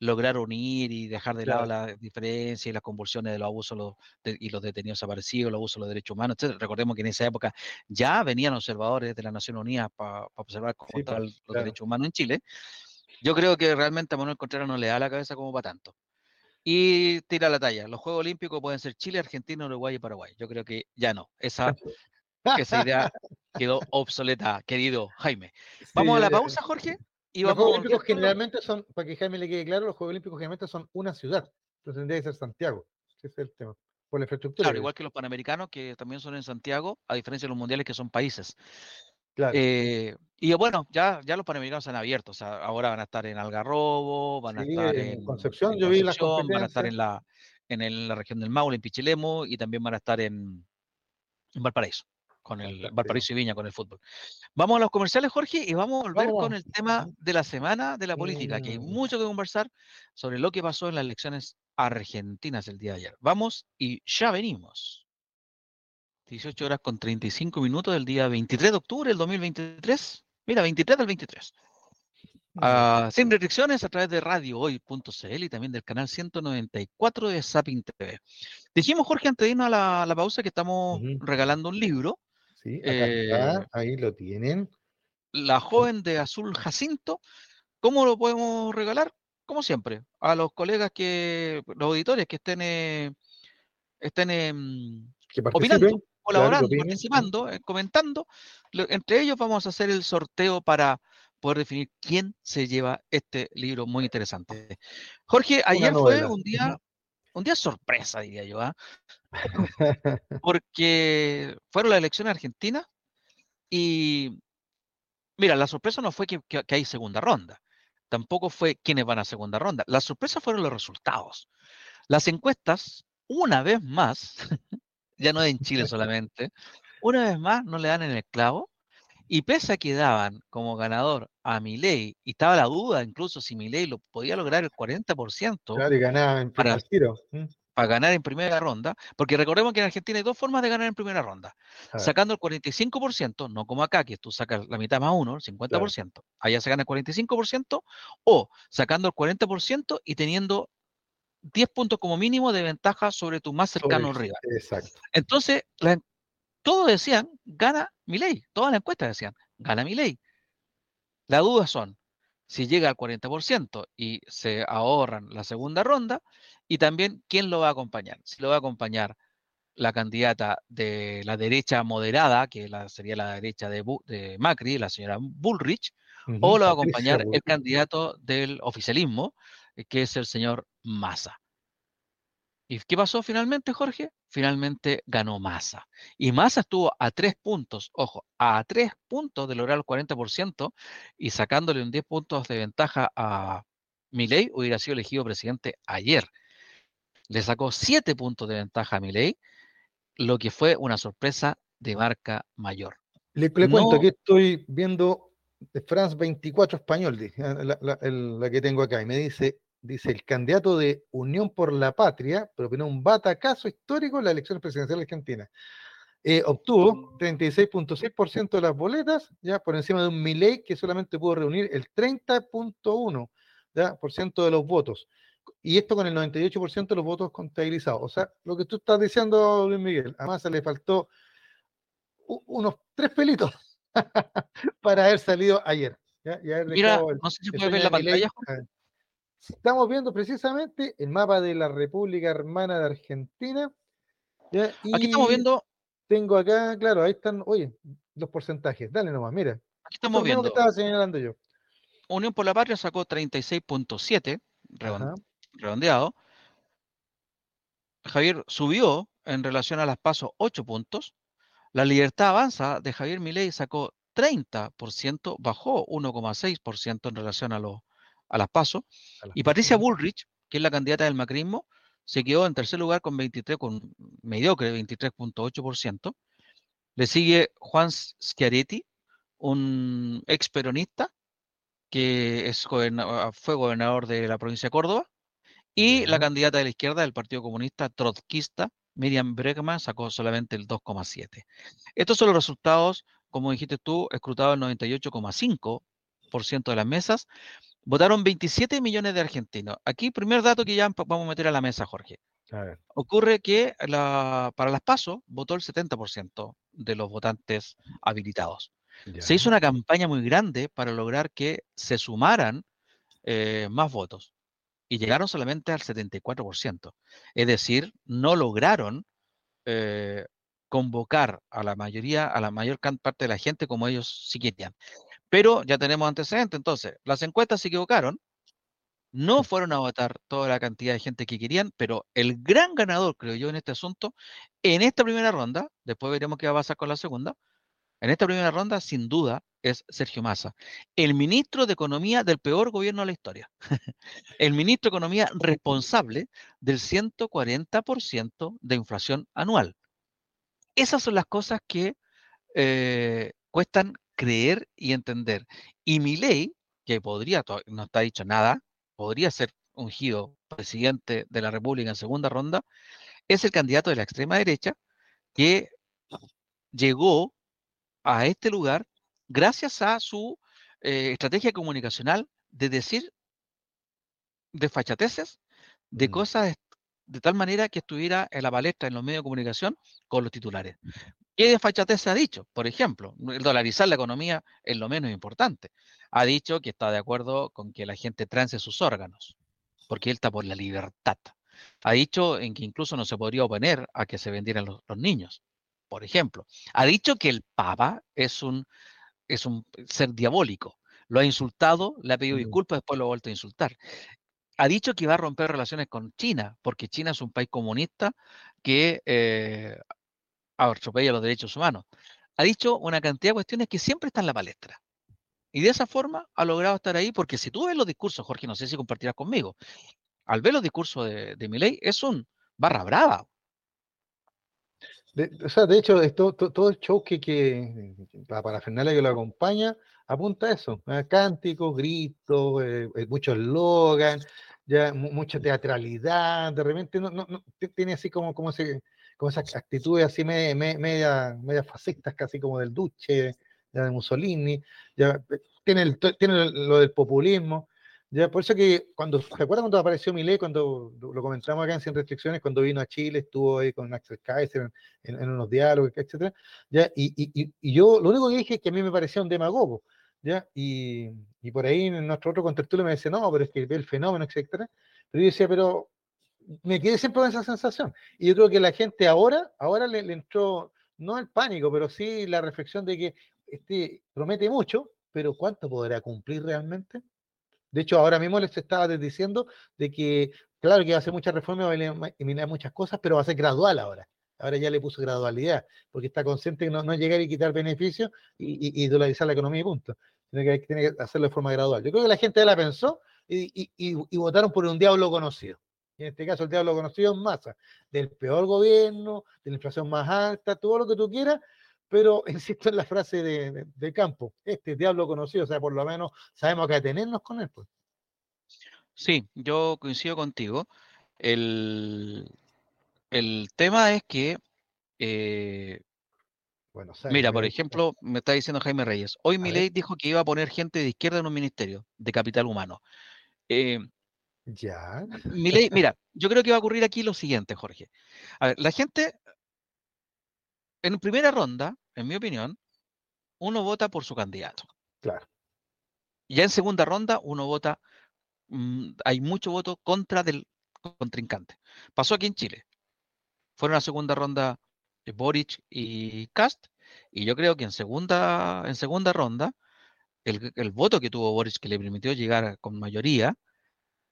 lograr unir y dejar de lado las diferencias y las convulsiones de los abusos y los detenidos desaparecidos, los abusos de los derechos humanos, etc. Recordemos que en esa época ya venían observadores de la Nación Unida para observar cómo estaban los derechos humanos en Chile. Yo creo que realmente a Manuel Contreras no le da la cabeza como para tanto. Y tira la talla. Los Juegos Olímpicos pueden ser Chile, Argentina, Uruguay y Paraguay. Yo creo que ya no. Esa que esa idea quedó obsoleta, querido Jaime. Vamos a la pausa, Jorge. Y los Juegos Olímpicos generalmente son, para que Jaime le quede claro, los Juegos Olímpicos generalmente son una ciudad. Entonces tendría que ser Santiago. Ese es el tema. Por la infraestructura. Claro, igual que los Panamericanos, que también son en Santiago, a diferencia de los mundiales que son países. Claro. Eh, y bueno, ya, ya los Panamericanos han abierto. O sea, ahora van a estar en Algarrobo, van a estar en Concepción, yo vi las van a estar en la, en la región del Maule, en Pichilemo, y también van a estar en, en Valparaíso con el Valparaíso y Viña, con el fútbol. Vamos a los comerciales, Jorge, y vamos a volver con el tema de la semana de la política, que hay mucho que conversar sobre lo que pasó en las elecciones argentinas el día de ayer. Vamos y ya venimos. 18 horas con 35 minutos del día 23 de octubre del 2023. Mira, 23 del 23. Ah, sin restricciones a través de radiohoy.cl y también del canal 194 de Sapin TV. Dijimos, Jorge, antes de irnos a la, pausa, que estamos regalando un libro. Sí, eh, ahí lo tienen. La joven de azul Jacinto. ¿Cómo lo podemos regalar? Como siempre, a los colegas que, los auditores que estén, eh, estén em, opinando, colaborando, participando, eh, comentando. entre ellos vamos a hacer el sorteo para poder definir quién se lleva este libro muy interesante. Jorge, ayer fue un día, un día sorpresa, diría yo, ¿ah? porque fueron las elecciones argentinas y mira, la sorpresa no fue que, hay segunda ronda, tampoco fue quiénes van a segunda ronda, la sorpresa fueron los resultados. Las encuestas, una vez más, ya no en Chile solamente, una vez más no le dan en el clavo y pese a que daban como ganador a Milei, y estaba la duda incluso si Milei lo podía lograr el 40%. Claro, y ganaba en para, tiro. para ganar en primera ronda, porque recordemos que en Argentina hay dos formas de ganar en primera ronda. Sacando el 45%, no como acá, que tú sacas la mitad más uno, el 50%. Allá se gana el 45%, o sacando el 40% y teniendo 10 puntos como mínimo de ventaja sobre tu más cercano rival. Exacto. Entonces, la, todos decían, gana mi ley. Todas las encuestas decían, gana mi ley. La duda son si llega al 40% y se ahorran la segunda ronda y también quién lo va a acompañar. Si lo va a acompañar la candidata de la derecha moderada, que sería la derecha de, Macri, la señora Bullrich, o lo va a acompañar el candidato del oficialismo, eh, que es el señor Massa. ¿Y qué pasó finalmente, Jorge? Finalmente ganó Massa. Y Massa estuvo a tres puntos, ojo, a tres puntos de lograr el 40% y sacándole un 10 puntos de ventaja a Milei, hubiera sido elegido presidente ayer. Le sacó siete puntos de ventaja a Milei, lo que fue una sorpresa de marca mayor. Le, cuento que estoy viendo de France 24 español, la que tengo acá, y me dice, dice el candidato de Unión por la Patria, propinó un batacazo histórico en la elección presidencial argentina. Eh, obtuvo 36.6% de las boletas, ya por encima de un Milei que solamente pudo reunir el 30.1% de los votos. Y esto con el 98% de los votos contabilizados. O sea, lo que tú estás diciendo, Luis Miguel, además se le faltó unos tres pelitos para haber salido ayer. Mira, no sé si puede ver la pantalla. Estamos viendo precisamente el mapa de la República Hermana de Argentina. Aquí estamos viendo. Tengo acá, claro, ahí están, oye, los porcentajes. Dale nomás, mira. Aquí estamos viendo. que estaba señalando yo. Unión por la Patria sacó 36.7, redondeado. Javier subió en relación a las pasos 8 puntos. La Libertad Avanza de Javier Milei sacó 30%, bajó 1,6% en relación a los a las pasos. Y Patricia Bullrich, que es la candidata del macrismo, se quedó en tercer lugar con 23, con mediocre 23.8%. Le sigue Juan Schiaretti, un ex peronista que es fue gobernador de la provincia de Córdoba. Y la candidata de la izquierda del Partido Comunista trotskista, Miriam Bregman, sacó solamente el 2,7. Estos son los resultados, como dijiste tú, escrutados el 98,5% de las mesas. Votaron 27 millones de argentinos. Aquí, primer dato que ya vamos a meter a la mesa, Jorge. Ocurre que para las PASO votó el 70% de los votantes habilitados. Se hizo una campaña muy grande para lograr que se sumaran eh, más votos y llegaron solamente al 74%. Es decir, no lograron eh, convocar a la mayoría, a la mayor parte de la gente como ellos sí querían. Pero ya tenemos antecedentes, entonces, las encuestas se equivocaron, no fueron a votar toda la cantidad de gente que querían, pero el gran ganador, creo yo, en este asunto, en esta primera ronda, después veremos qué va a pasar con la segunda, en esta primera ronda, sin duda, es Sergio Massa, el ministro de Economía del peor gobierno de la historia, el ministro de Economía responsable del 140% de inflación anual. Esas son las cosas que eh, cuestan creer y entender. Y mi ley, que podría, no está dicho nada, podría ser ungido presidente de la República en segunda ronda, es el candidato de la extrema derecha que llegó a este lugar gracias a su eh, estrategia comunicacional de decir desfachateces, de mm. cosas de tal manera que estuviera en la palestra en los medios de comunicación con los titulares. ¿Qué desfachatez ha dicho? Por ejemplo, el dolarizar la economía es lo menos importante. Ha dicho que está de acuerdo con que la gente trance sus órganos, porque él está por la libertad. Ha dicho en que incluso no se podría oponer a que se vendieran los, niños, por ejemplo. Ha dicho que el Papa es un, es un ser diabólico. Lo ha insultado, le ha pedido disculpas, después lo ha vuelto a insultar ha dicho que va a romper relaciones con China, porque China es un país comunista que eh, atropella los derechos humanos. Ha dicho una cantidad de cuestiones que siempre están en la palestra. Y de esa forma ha logrado estar ahí, porque si tú ves los discursos, Jorge, no sé si compartirás conmigo, al ver los discursos de, de Milei, es un barra brava. De, o sea, de hecho, todo el show que, que la parafernalia que lo acompaña apunta a eso, cánticos, gritos, eh, eh, mucho eslogan, ya mucha teatralidad, de repente no, no, tiene así como, como, como esas actitudes así media, media, fascistas, casi como del Duce, de Mussolini, ya eh, tiene, tiene lo del populismo, ya por eso que cuando, ¿recuerda cuando apareció Milei, cuando lo comentamos acá en Sin Restricciones, cuando vino a Chile, estuvo ahí con Axel Kaiser en, unos diálogos, etcétera, ya, y, y, y, yo lo único que dije es que a mí me parecía un demagogo, ¿ya? Y, y por ahí en nuestro otro contertulio me dice, no, pero es que ve el fenómeno, etcétera. Pero yo decía, pero me quedé siempre con esa sensación. Y yo creo que la gente ahora, ahora le, entró, no el pánico, pero sí la reflexión de que este, promete mucho, pero ¿cuánto podrá cumplir realmente? De hecho, ahora mismo les estaba diciendo de que, claro que va a hacer muchas reformas, va a eliminar muchas cosas, pero va a ser gradual ahora. Ahora ya le puso gradualidad, porque está consciente de no, no llegar y quitar beneficios y, y, dolarizar la economía y punto. Tiene que, tiene que hacerlo de forma gradual. Yo creo que la gente ya la pensó y, y, votaron por un diablo conocido. Y en este caso el diablo conocido es masa, del peor gobierno, de la inflación más alta, todo lo que tú quieras, pero insisto en la frase de, de, campo, este diablo conocido, o sea, por lo menos sabemos que atenernos con él. Pues. Sí, yo coincido contigo. El, el tema es que, eh, bueno, mira, por ejemplo, me está diciendo Jaime Reyes, hoy mi ley dijo que iba a poner gente de izquierda en un ministerio de capital humano. Eh, ya. Mi ley, mira, yo creo que va a ocurrir aquí lo siguiente, Jorge. A ver, la gente, en primera ronda, en mi opinión, uno vota por su candidato. Claro. Ya en segunda ronda, uno vota, mm, hay mucho voto contra del contrincante. Pasó aquí en Chile fueron a segunda ronda eh, Boric y Cast, y yo creo que en segunda, en segunda ronda, el, voto que tuvo Boric que le permitió llegar con mayoría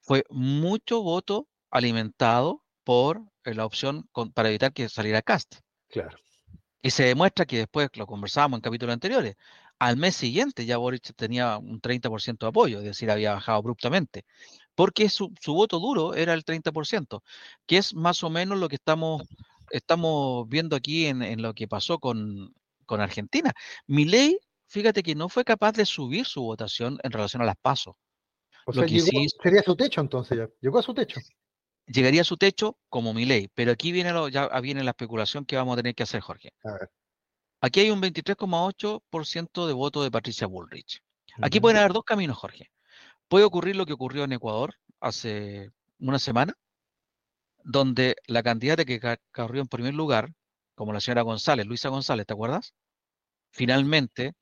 fue mucho voto alimentado por eh, la opción para evitar que saliera Cast. Claro. Y se demuestra que después, lo conversábamos en capítulos anteriores, al mes siguiente ya Boric tenía un 30% de apoyo, es decir, había bajado abruptamente porque su, voto duro era el 30%, que es más o menos lo que estamos, estamos viendo aquí en, lo que pasó con, con Argentina. ley, fíjate que no fue capaz de subir su votación en relación a las pasos. O sea, sería su techo entonces ya. Llegó a su techo. Llegaría a su techo como mi ley, pero aquí viene lo, ya viene la especulación que vamos a tener que hacer, Jorge. Aquí hay un 23,8% de voto de Patricia Bullrich. Aquí pueden haber dos caminos, Jorge puede ocurrir lo que ocurrió en Ecuador hace una semana, donde la candidata que corrió en primer lugar, como la señora González, Luisa González, ¿te acuerdas? Finalmente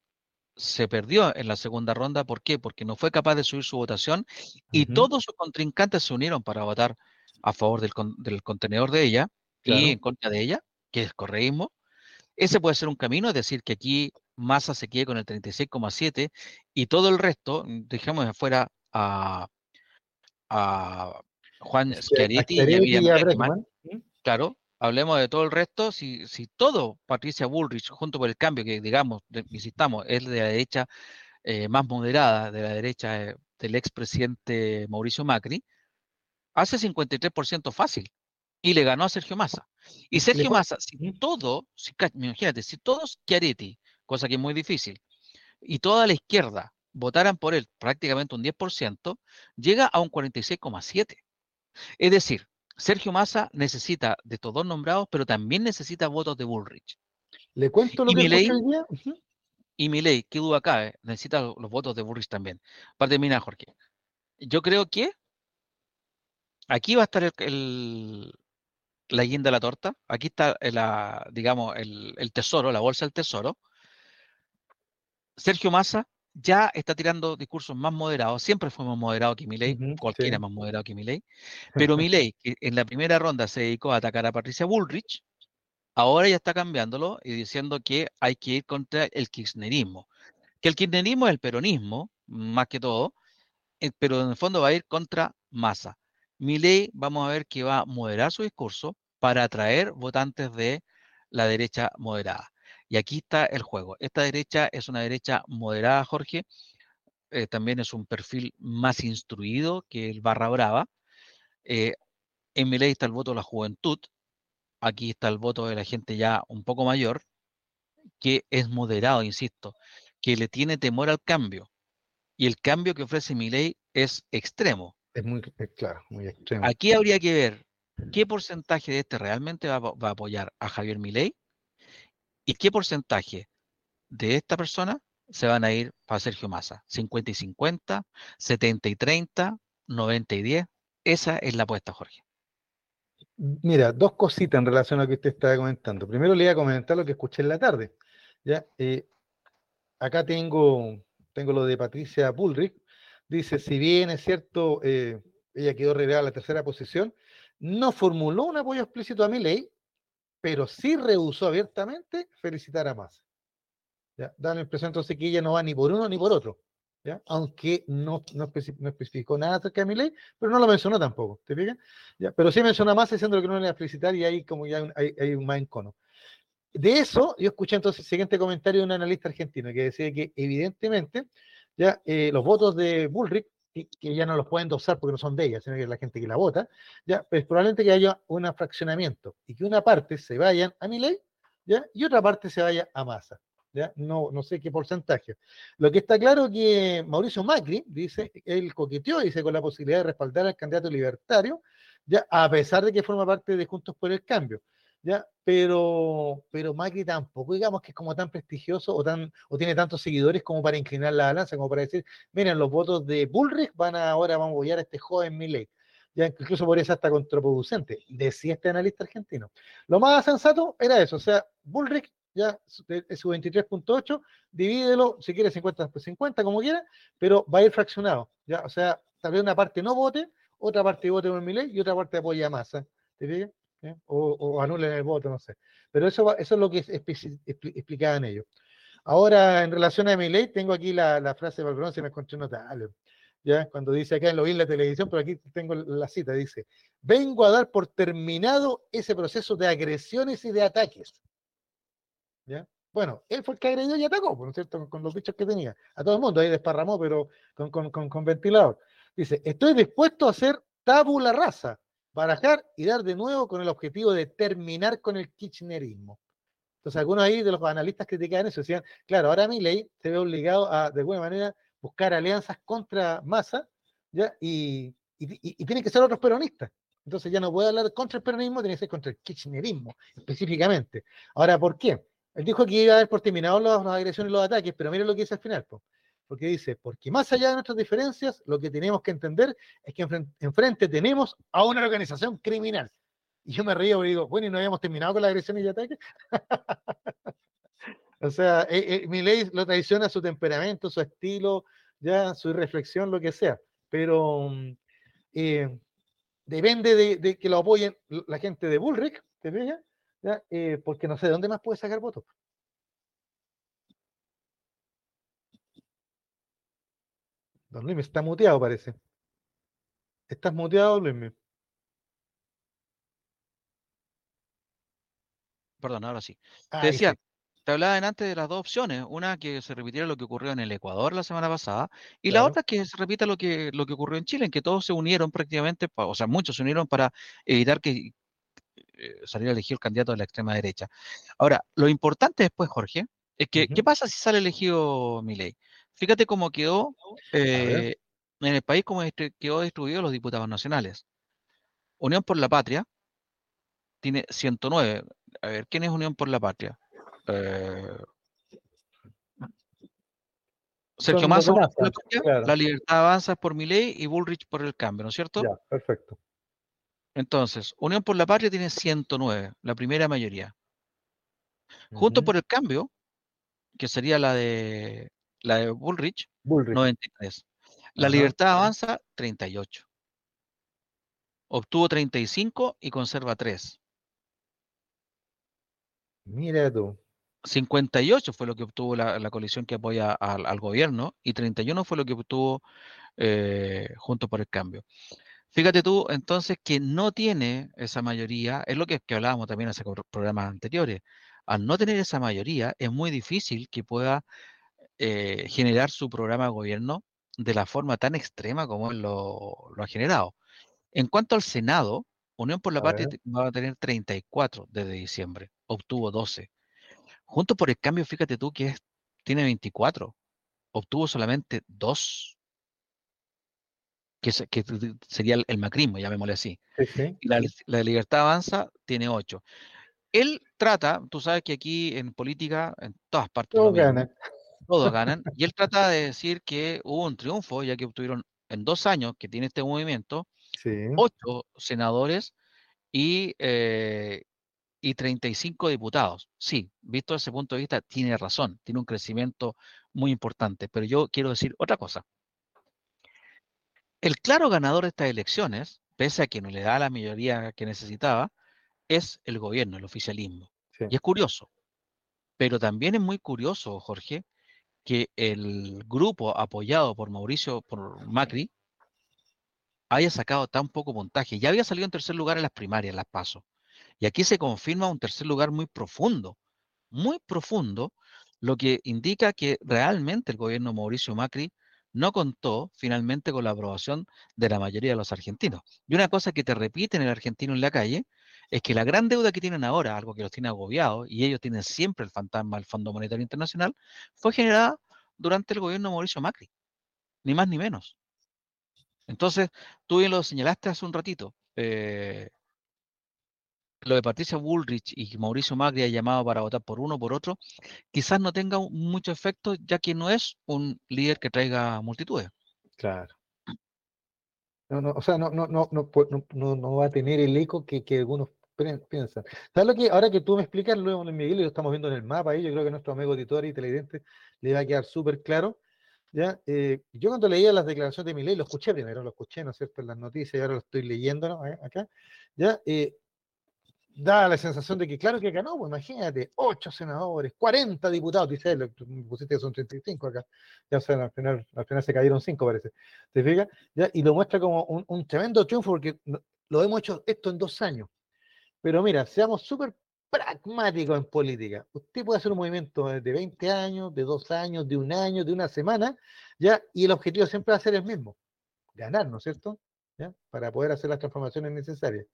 se perdió en la segunda ronda. ¿Por qué? Porque no fue capaz de subir su votación y todos sus contrincantes se unieron para votar a favor del, contenedor de ella y en contra de ella, que es correísmo. Ese puede ser un camino, es decir, que aquí Massa se quede con el 36,7 y todo el resto, mm, dejemos afuera a, a Juan Schiaretti y a Claro, hablemos de todo el resto. Si, si todo Patricia Bullrich, junto con el cambio que, digamos, insistamos, es de la derecha eh, más moderada, de la derecha eh, del expresidente Mauricio Macri, hace 53% fácil y le ganó a Sergio Massa. Y Sergio Massa, si todo, si, imagínate, si todos Chiaretti cosa que es muy difícil, y toda la izquierda votaran por él prácticamente un 10%, llega a un 46,7%. Es decir, Sergio Massa necesita de estos dos nombrados, pero también necesita votos de Bullrich. Le cuento lo y que escuché hoy día. Y Milei, qué duda cabe, necesita lo- los votos de Bullrich también. Para terminar, Jorge, yo creo que aquí va a estar el, el- la guinda de la torta. Aquí está, eh, la, digamos, el, el tesoro, la bolsa del tesoro. Sergio Massa ya está tirando discursos más moderados. Siempre fue más moderado que Milei, cualquiera sí. más moderado que Milei. Pero Milei, que en la primera ronda se dedicó a atacar a Patricia Bullrich, ahora ya está cambiándolo y diciendo que hay que ir contra el kirchnerismo. Que el kirchnerismo es el peronismo, más que todo, eh, pero en el fondo va a ir contra Massa. Milei, vamos a ver que va a moderar su discurso para atraer votantes de la derecha moderada. Y aquí está el juego. Esta derecha es una derecha moderada, Jorge. eh, también es un perfil más instruido que el Barra Brava. Eh, en Milei está el voto de la juventud. Aquí está el voto de la gente ya un poco mayor, que es moderado, insisto, que le tiene temor al cambio. Y el cambio que ofrece Milei es extremo. Es muy claro, muy extremo. Aquí habría que ver qué porcentaje de este realmente va, va a apoyar a Javier Milei y qué porcentaje de esta persona se van a ir para Sergio Massa. 50 y 50, 70 y 30, 90 y 10. Esa es la apuesta, Jorge. Mira, dos cositas en relación a lo que usted estaba comentando. Primero le iba a comentar lo que escuché en la tarde. ¿ya? Eh, acá tengo, tengo lo de Patricia Bullrich. Dice, si bien es cierto, eh, ella quedó relegada a la tercera posición, no formuló un apoyo explícito a mi ley, pero sí rehusó abiertamente felicitar a Massa. ¿ya? Da la impresión entonces que ella no va ni por uno ni por otro. ¿ya? Aunque no, no, especi- no especificó nada acerca de mi ley, pero no lo mencionó tampoco. ¿Te fijas? ¿Ya? Pero sí mencionó a Massa diciendo que no le iba a felicitar y ahí como ya hay, hay un más encono. De eso, yo escuché entonces el siguiente comentario de un analista argentino que decía que evidentemente ya eh, los votos de Bullrich, que, ya no los pueden dosar porque no son de ella, sino que es la gente que la vota, ya, pues probablemente que haya un fraccionamiento y que una parte se vayan a Milei, ya, y otra parte se vaya a Massa. ¿Ya? No, no sé qué porcentaje. Lo que está claro que Mauricio Macri dice, él coqueteó, dice, con la posibilidad de respaldar al candidato libertario, ya, a pesar de que forma parte de Juntos por el Cambio. ¿Ya? Pero, pero Macri tampoco, digamos que es como tan prestigioso o, tan, o tiene tantos seguidores como para inclinar la balanza, como para decir, miren, los votos de Bullrich van a, ahora vamos a apoyar a este joven Milei. Ya incluso podría ser hasta contraproducente, decía este analista argentino. Lo más sensato era eso, o sea, Bullrich ya su- de- de su 23.8, divídelo, si quiere 50 por 50, como quiera, pero va a ir fraccionado, ya, o sea, tal vez una parte no vote, otra parte vote por Milei y otra parte apoya a Massa, ¿te fijas? ¿Eh? O, o anulen el voto, no sé. Pero eso, eso es lo que explicaban ellos. Ahora, en relación a mi ley, tengo aquí la, la frase de Valbrón, se me encontré notable. ¿Ya? Cuando dice acá, lo vi en la televisión, pero aquí tengo la cita, dice, vengo a dar por terminado ese proceso de agresiones y de ataques. ¿Ya? Bueno, él fue el que agredió y atacó, ¿no es cierto? Con, con los bichos que tenía. A todo el mundo, ahí desparramó, pero con, con, con ventilador. Dice, estoy dispuesto a hacer tabula rasa, barajar y dar de nuevo con el objetivo de terminar con el kirchnerismo. Entonces, algunos ahí de los analistas criticaban eso, decían, claro, ahora Milei se ve obligado a, de alguna manera, buscar alianzas contra Massa, ¿ya? Y, y, y- tienen que ser otros peronistas. Entonces ya no puede hablar contra el peronismo, tiene que ser contra el kirchnerismo, específicamente. Ahora, ¿por qué? Él dijo que iba a dar por terminados las, las agresiones y los ataques, pero mire lo que dice al final, po. Porque dice, porque más allá de nuestras diferencias, lo que tenemos que entender es que enfren- enfrente tenemos a una organización criminal. Y yo me río y digo, bueno, ¿y no habíamos terminado con las agresiones y ataques? O sea, eh, eh, Milei lo traiciona su temperamento, su estilo, ya su irreflexión, lo que sea. Pero mm, eh, depende de, que lo apoyen la gente de Bullrich, ¿te fijas? Porque no sé de dónde más puede sacar votos. Don Luis está muteado, parece. ¿Estás muteado, Luis? Perdón, ahora sí. Ah, Te decía, sí. te hablaba antes de las dos opciones. Una que se repitiera lo que ocurrió en el Ecuador la semana pasada, y la otra que se repita lo que, lo que ocurrió en Chile, en que todos se unieron prácticamente, o sea, muchos se unieron para evitar que eh, saliera elegido el candidato de la extrema derecha. Ahora, lo importante después, Jorge, Es que, ¿qué pasa si sale elegido Milei? Fíjate cómo quedó eh, en el país, cómo quedó distribuido los diputados nacionales. Unión por la Patria tiene 109. A ver, ¿quién es Unión por la Patria? Eh, Sergio Massa, la, libertad avanza por mi ley y Bullrich por el cambio, ¿no es cierto? Ya, perfecto. Entonces, Unión por la Patria tiene 109, la primera mayoría. Junto por el cambio, que sería la de la de Bullrich, 93. La libertad avanza, 38. Obtuvo 35 y conserva 3. Mira tú. 58 fue lo que obtuvo la, coalición que apoya al, gobierno y 31 fue lo que obtuvo eh, Junto por el Cambio. Fíjate tú entonces que no tiene esa mayoría, es lo que, hablábamos también en programas anteriores. Al no tener esa mayoría, es muy difícil que pueda eh, generar su programa de gobierno de la forma tan extrema como él lo, ha generado. En cuanto al Senado, Unión por la Patria va a tener 34 desde diciembre, obtuvo 12. Junto por el cambio, fíjate tú que tiene 24, obtuvo solamente 2, que, sería el, macrismo, llamémosle así. La, libertad avanza tiene 8. Él trata, tú sabes que aquí en política, en todas partes. Todos ganan. y él trata de decir que hubo un triunfo, ya que obtuvieron en dos años que tiene este movimiento, ocho senadores y, eh, y 35 diputados. Sí, visto desde ese punto de vista, tiene razón, tiene un crecimiento muy importante, pero yo quiero decir otra cosa. El claro ganador de estas elecciones, pese a que no le da la mayoría que necesitaba, es el gobierno, el oficialismo. Y es curioso, pero también es muy curioso, Jorge, que el grupo apoyado por Mauricio, por Macri, haya sacado tan poco montaje. Ya había salido en tercer lugar en las primarias, en las pasos. Y aquí se confirma un tercer lugar muy profundo, muy profundo, lo que indica que realmente el gobierno de Mauricio Macri no contó finalmente con la aprobación de la mayoría de los argentinos. Y una cosa que te repiten el argentino en la calle es que la gran deuda que tienen ahora, algo que los tiene agobiados, y ellos tienen siempre el fantasma del Fondo Monetario Internacional, fue generada durante el gobierno de Mauricio Macri, ni más ni menos. Entonces, tú bien lo señalaste hace un ratito, eh, lo de Patricia Bullrich y Mauricio Macri ha llamado para votar por uno por otro, quizás no tenga mucho efecto, ya que no es un líder que traiga multitudes. Claro. No, no, o sea, no, no, no, no, no, va a tener el eco que, algunos piensan. ¿Sabes lo que ahora que tú me explicas, luego Miguel, y lo estamos viendo en el mapa ahí, yo creo que nuestro amigo editor y televidente le va a quedar súper claro. ¿ya? Eh, yo cuando leía las declaraciones de mi ley, lo escuché primero, lo escuché, ¿no es cierto?, en las noticias y ahora lo estoy leyendo acá, ¿ya? Eh, da la sensación de que claro que ganó, pues imagínate, 8 senadores, 40 diputados, dice él, pusiste que son 35 acá, ya o al final, al final se cayeron 5 parece, ¿te fijas? ¿Ya? Y lo muestra como un, tremendo triunfo porque lo hemos hecho esto en dos años. Pero mira, seamos súper pragmáticos en política. Usted puede hacer un movimiento de 20 años, de 2 años, de un año, de una semana, ¿ya? Y el objetivo siempre va a ser el mismo, ganar, ¿no es cierto? para poder hacer las transformaciones necesarias.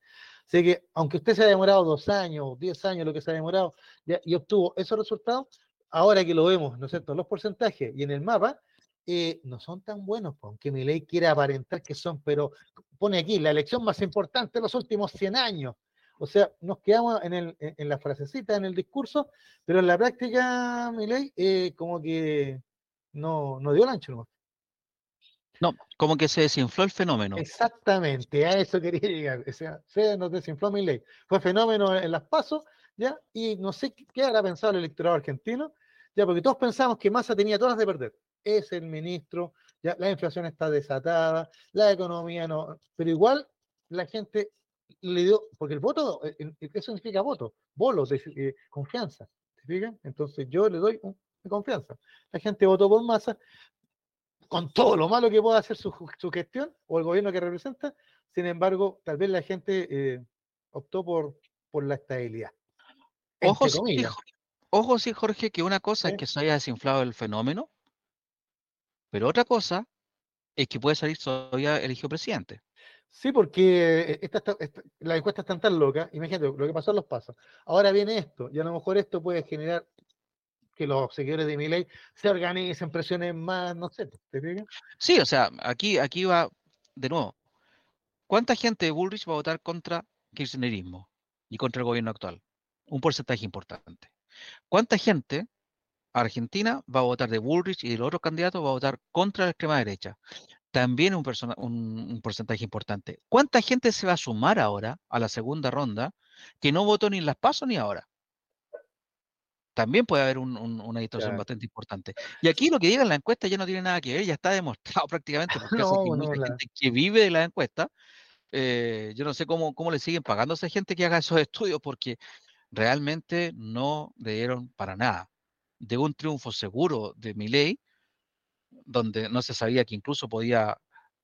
Así que, aunque usted se ha demorado dos años, diez años, lo que se ha demorado, y obtuvo esos resultados, ahora que lo vemos, ¿no es cierto?, los porcentajes y en el mapa, eh, no son tan buenos, aunque mi ley quiera aparentar que son, pero pone aquí, la elección más importante de los últimos 100 años. O sea, nos quedamos en, el, en, la frasecita, en el discurso, pero en la práctica, mi ley, eh, como que no, no dio el ancho. ¿no? No, como que se desinfló el fenómeno. Exactamente, a eso quería llegar. O sea, se nos desinfló mi ley. Fue fenómeno en las pasos, ¿ya? Y no sé qué habrá pensado el electorado argentino, ya, porque todos pensamos que Massa tenía todas de perder. Es el ministro, ya la inflación está desatada, la economía no. Pero igual la gente le dio, porque el voto, eh, eh, ¿qué significa voto? Bolos de eh, confianza. ¿Se fijan? Entonces yo le doy un, confianza. La gente votó por Massa, con todo lo malo que pueda hacer su, gestión o el gobierno que representa, sin embargo, tal vez la gente eh, optó por, por la estabilidad. Ojo sí, ojo, sí, Jorge, que una cosa es que se haya desinflado el fenómeno, pero otra cosa es que puede salir todavía elegido presidente. Sí, porque esta, la encuesta está tan loca, imagínate lo que pasó los pasos. Ahora viene esto, y a lo mejor esto puede generar que los seguidores de Milei se organicen, presionen más, no sé, ¿te? Sí, o sea, aquí, aquí va de nuevo. ¿Cuánta gente de Bullrich va a votar contra kirchnerismo y contra el gobierno actual? Un porcentaje importante. ¿Cuánta gente Argentina va a votar de Bullrich y el otro candidato va a votar contra la extrema derecha? También un, un, porcentaje importante. ¿Cuánta gente se va a sumar ahora a la segunda ronda que no votó ni en las pasos ni ahora? También puede haber una distorsión bastante importante. Y aquí lo que diga en la encuesta ya no tiene nada que ver, ya está demostrado prácticamente porque que gente que vive de la encuesta. Eh, yo no sé cómo, cómo le siguen pagando a esa gente que haga esos estudios porque realmente no dieron para nada. De un triunfo seguro de Milei, donde no se sabía que incluso podía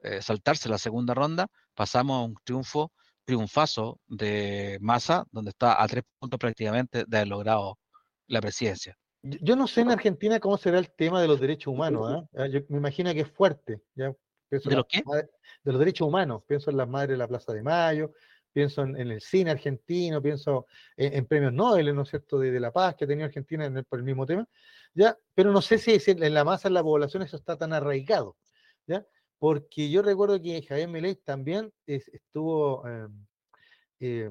eh, saltarse la segunda ronda, pasamos a un triunfo, triunfazo de Massa, donde está a tres puntos prácticamente de haber logrado la presidencia. Yo no sé en Argentina cómo será el tema de los derechos humanos. ¿ah? Yo me imagino que es fuerte. ¿ya? ¿De los qué? De los derechos humanos. Pienso en las madres de la Plaza de Mayo, pienso en, el cine argentino, pienso en, premios Nobel, ¿no es cierto?, de, la paz que ha tenido Argentina por el mismo tema, ¿ya? Pero no sé si, en la masa de la población eso está tan arraigado, ¿ya? Porque yo recuerdo que Javier Milei también estuvo, em, eh,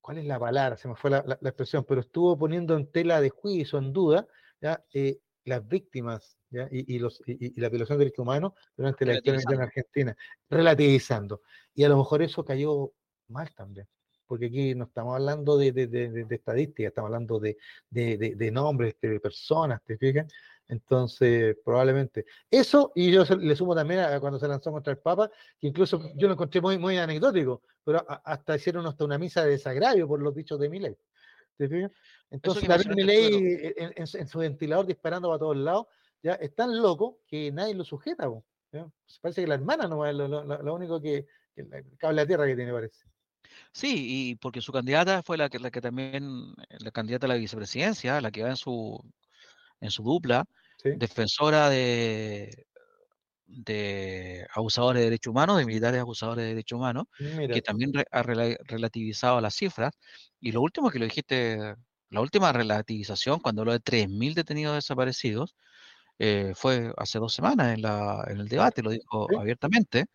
¿cuál es la palabra? Se me fue la, expresión, pero estuvo poniendo en tela de juicio, en duda, ¿ya? Eh, las víctimas Y, los, y, la violación de derechos humanos durante la historia en Argentina, relativizando. Y a lo mejor eso cayó mal también. Porque aquí no estamos hablando de, de, de, estadísticas, estamos hablando de, nombres, de personas, ¿te fijas? Entonces, probablemente. Eso, y yo le sumo también a cuando se lanzó contra el Papa, que incluso yo lo encontré muy, muy anecdótico, pero hasta hicieron hasta una misa de desagravio por los dichos de Milei. ¿Te fijas? Entonces, David Milei en, su ventilador disparando para todos lados, ya es tan loco que nadie lo sujeta. Parece que la hermana no es lo, único que, que, cable a tierra que tiene, parece. Sí, y porque su candidata fue la que, la que también, la candidata a la vicepresidencia, la que va en su, en su dupla, defensora de, de abusadores de derechos humanos, de militares abusadores de derechos humanos, que también ha relativizado las cifras. Y lo último que lo dijiste, la última relativización, cuando habló de 3.000 detenidos desaparecidos, eh, fue hace dos semanas en, la, en el debate, lo dijo abiertamente.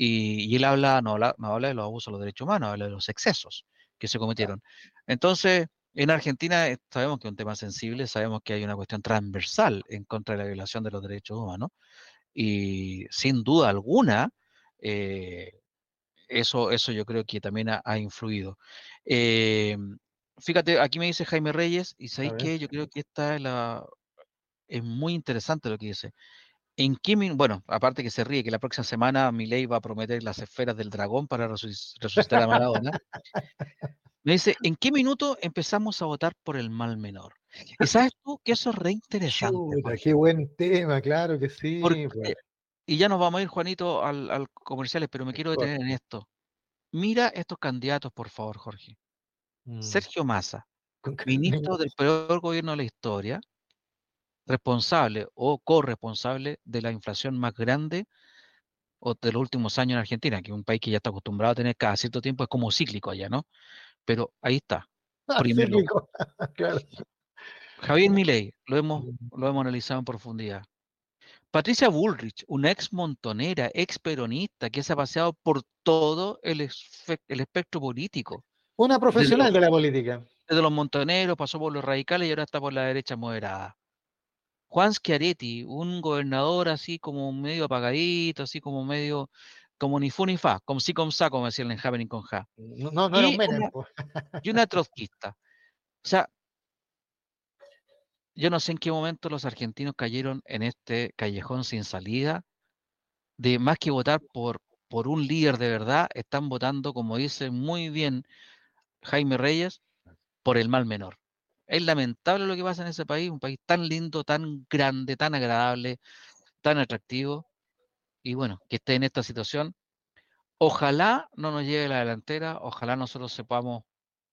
Y, él habla no, habla, no habla de los abusos de los derechos humanos, habla de los excesos que se cometieron. Entonces, en Argentina eh, sabemos que es un tema sensible, sabemos que hay una cuestión transversal en contra de la violación de los derechos humanos y sin duda alguna, eh, eso, eso yo creo que también ha, influido. Eh, fíjate, aquí me dice Jaime Reyes y sabéis que yo creo que esta es la... Es muy interesante lo que dice. ¿En qué bueno, aparte que se ríe, que la próxima semana Milei va a prometer las esferas del dragón para resucitar a Maradona. Me dice, ¿en qué minuto empezamos a votar por el mal menor? Y sabes tú que eso es re interesante. qué buen tema, claro que sí. Pues. y ya nos vamos a ir, Juanito, al, comerciales, pero me quiero detener en esto. Mira estos candidatos, por favor, Jorge. Mm. Sergio Massa, ministro del peor gobierno de la historia, responsable o corresponsable de la inflación más grande o de los últimos años en Argentina, que es un país que ya está acostumbrado a tener cada cierto tiempo, es como cíclico allá, ¿no? Pero ahí está. Ah, Javier Milei, lo hemos, lo hemos analizado en profundidad. Patricia Bullrich, una ex montonera, ex peronista, que se ha paseado por todo el, el espectro político. Una profesional de la política. Desde los montoneros, pasó por los radicales y ahora está por la derecha moderada. Juan Schiaretti, un gobernador así como medio apagadito, así como medio, como ni fu ni fa, como si como sa, como decían en Happening con Ja. No, no, no y, era un una, y una trotskista. O sea, yo no sé en qué momento los argentinos cayeron en este callejón sin salida, de más que votar por, por un líder de verdad, están votando, como dice muy bien Jaime Reyes, por el mal menor. Es lamentable lo que pasa en ese país, un país tan lindo, tan grande, tan agradable, tan atractivo. Y bueno, que esté en esta situación. Ojalá no nos llegue la delantera, ojalá nosotros sepamos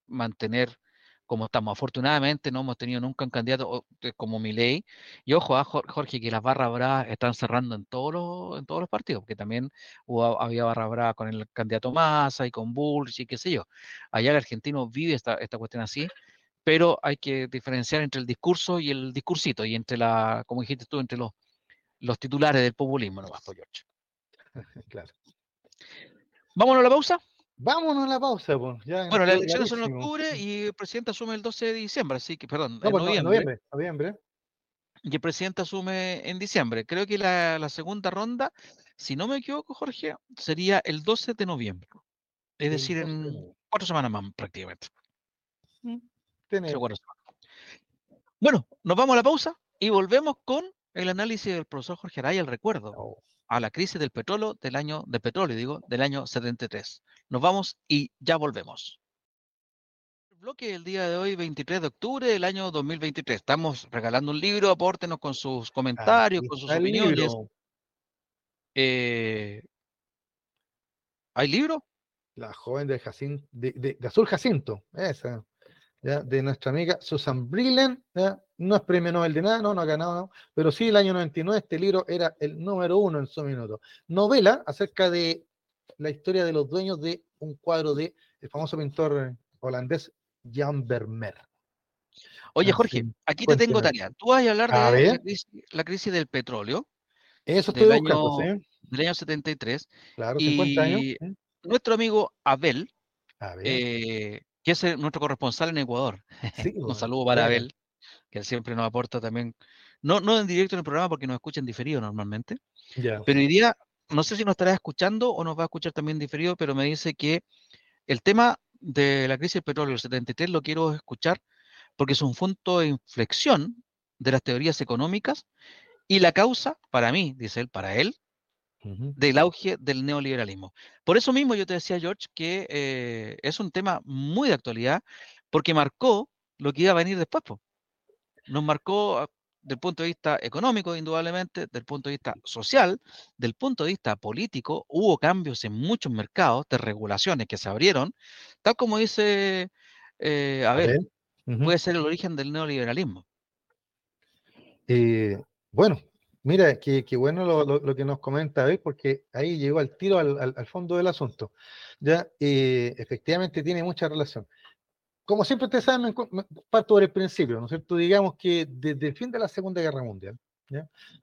mantener como estamos. Afortunadamente no hemos tenido nunca un candidato como Milei. Y ojo, ah, Jorge, que las barras bravas están cerrando en todos los, en partidos, porque también había barra brava con el candidato Massa y con Bullrich y qué sé yo. Allá el argentino vive esta, esta cuestión así pero hay que diferenciar entre el discurso y el discursito, y entre la, como dijiste tú, entre los, los titulares del populismo, no pues, George. claro. ¿Vámonos a la pausa? Vámonos a la pausa, pues. bueno, las elecciones son en octubre y el presidente asume el 12 de diciembre, así que, perdón, en pues, noviembre. noviembre, Y el presidente asume en diciembre. Creo que la, la, segunda ronda, si no me equivoco, Jorge, sería el 12 de noviembre. Es decir, en cuatro semanas más prácticamente. Bueno, nos vamos a la pausa y volvemos con el análisis del profesor Jorge Araya, el recuerdo oh. a la crisis del petróleo del año, de petróleo, digo, del año 73. Nos vamos y ya volvemos. El bloque el día de hoy, 23 de octubre del año 2023. Estamos regalando un libro, apórtenos con sus comentarios, con sus opiniones. Eh, ¿Hay libro? La joven de, Jacinto, de Azul Jacinto, esa de nuestra amiga Susan Brillen, no es premio Nobel de nada, no, no ha ganado, pero sí el año 99 este libro era el número uno en su minuto. Novela acerca de la historia de los dueños de un cuadro de el famoso pintor holandés Jan Vermeer. Oye, Jorge, aquí te tengo tarea. Tú vas a hablar de la crisis, del petróleo. Eso estoy del buscando, año, Del año 73. Claro, 50 años. Nuestro amigo Abel, eh, que es eh, nuestro corresponsal en Ecuador. Un saludo para Abel, que siempre nos aporta también, no, no en directo en el programa porque nos escuchan diferido normalmente, pero hoy día, no sé si nos estará escuchando o nos va a escuchar también diferido, pero me dice que el tema de la crisis del petróleo del 73 lo quiero escuchar porque es un punto de inflexión de las teorías económicas y la causa, para mí, dice él, para él, del auge del neoliberalismo. Por eso mismo yo te decía, George, que eh, es un tema muy de actualidad, porque marcó lo que iba a venir después. Nos marcó ah, del punto de vista económico, indudablemente, del punto de vista social, del punto de vista político, hubo cambios en muchos mercados de regulaciones que se abrieron, tal como dice, eh, a, ver, puede ser el origen del neoliberalismo. Eh, bueno, Mira, qué, bueno lo, que nos comenta hoy, porque ahí llegó al tiro al, fondo del asunto. Ya, eh, efectivamente tiene mucha relación. Como siempre ustedes saben, parto por el principio, ¿no es cierto? Digamos que desde el fin de la Segunda Guerra Mundial,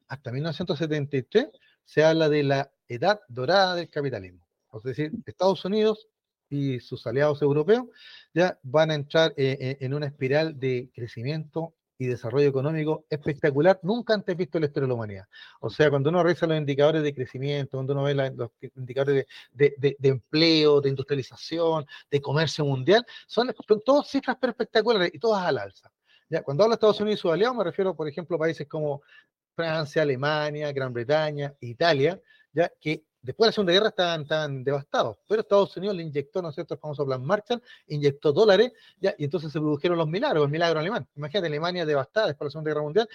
hasta 1973, se habla de la edad dorada del capitalismo. Es decir, Estados Unidos y sus aliados europeos ya van a entrar eh, eh, en una espiral de crecimiento y desarrollo económico espectacular, nunca antes visto en la historia de la humanidad. O sea, cuando uno revisa los indicadores de crecimiento, cuando uno ve los indicadores de, empleo, de industrialización, de comercio mundial, son, son todas cifras espectaculares y todas al alza. Ya, cuando hablo de Estados Unidos y sus aliados, me refiero, por ejemplo, a países como Francia, Alemania, Gran Bretaña, Italia, ya que Después de la Segunda Guerra estaban, tan devastados, pero Estados Unidos le inyectó, ¿no es cierto?, el famoso plan Marshall, inyectó dólares, y entonces se produjeron los milagros, el milagro alemán. Imagínate, Alemania devastada después de la Segunda Guerra Mundial,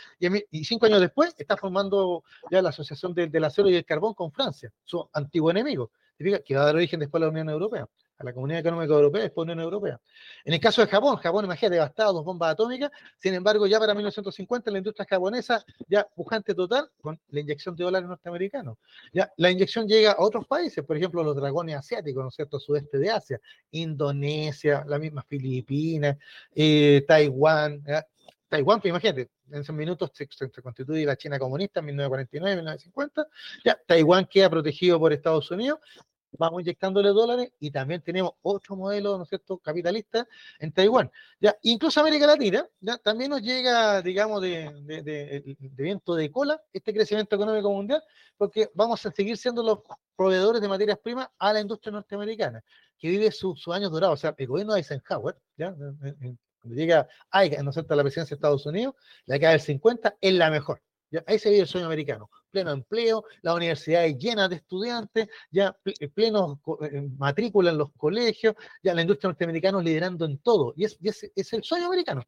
y, cinco años después está formando ya la Asociación del Acero y el Carbón con Francia, su antiguo enemigo, que va a dar origen después a la Unión Europea a la Comunidad Económica Europea, después Unión Europea. En el caso de Japón, Japón, imagínate, devastado, dos bombas atómicas, sin embargo, ya para 1950 la industria japonesa ya pujante total con la inyección de dólares norteamericanos. Ya, la inyección llega a otros países, por ejemplo, los dragones asiáticos, ¿no es cierto?, sudeste de Asia, Indonesia, la misma Filipinas, eh, Taiwán, Taiwán, pues imagínate, en esos minutos se, constituye la China comunista en 1949, 1950, ya Taiwán queda protegido por Estados Unidos vamos inyectándole dólares y también tenemos otro modelo, ¿no es cierto?, capitalista en Taiwán. Ya, incluso América Latina, ya, también nos llega, digamos, de, de, viento de cola este crecimiento económico mundial, porque vamos a seguir siendo los proveedores de materias primas a la industria norteamericana, que vive sus años dorados. O sea, el gobierno de Eisenhower, ¿ya? cuando llega ¿no es cierto?, a la presidencia de Estados Unidos, la década del 50 es la mejor. ¿Ya? Ahí se vive el sueño americano pleno empleo, las universidades llenas de estudiantes, ya eh, pleno eh, matrícula en los colegios, ya la industria norteamericana liderando en todo. Y es, el sueño americano.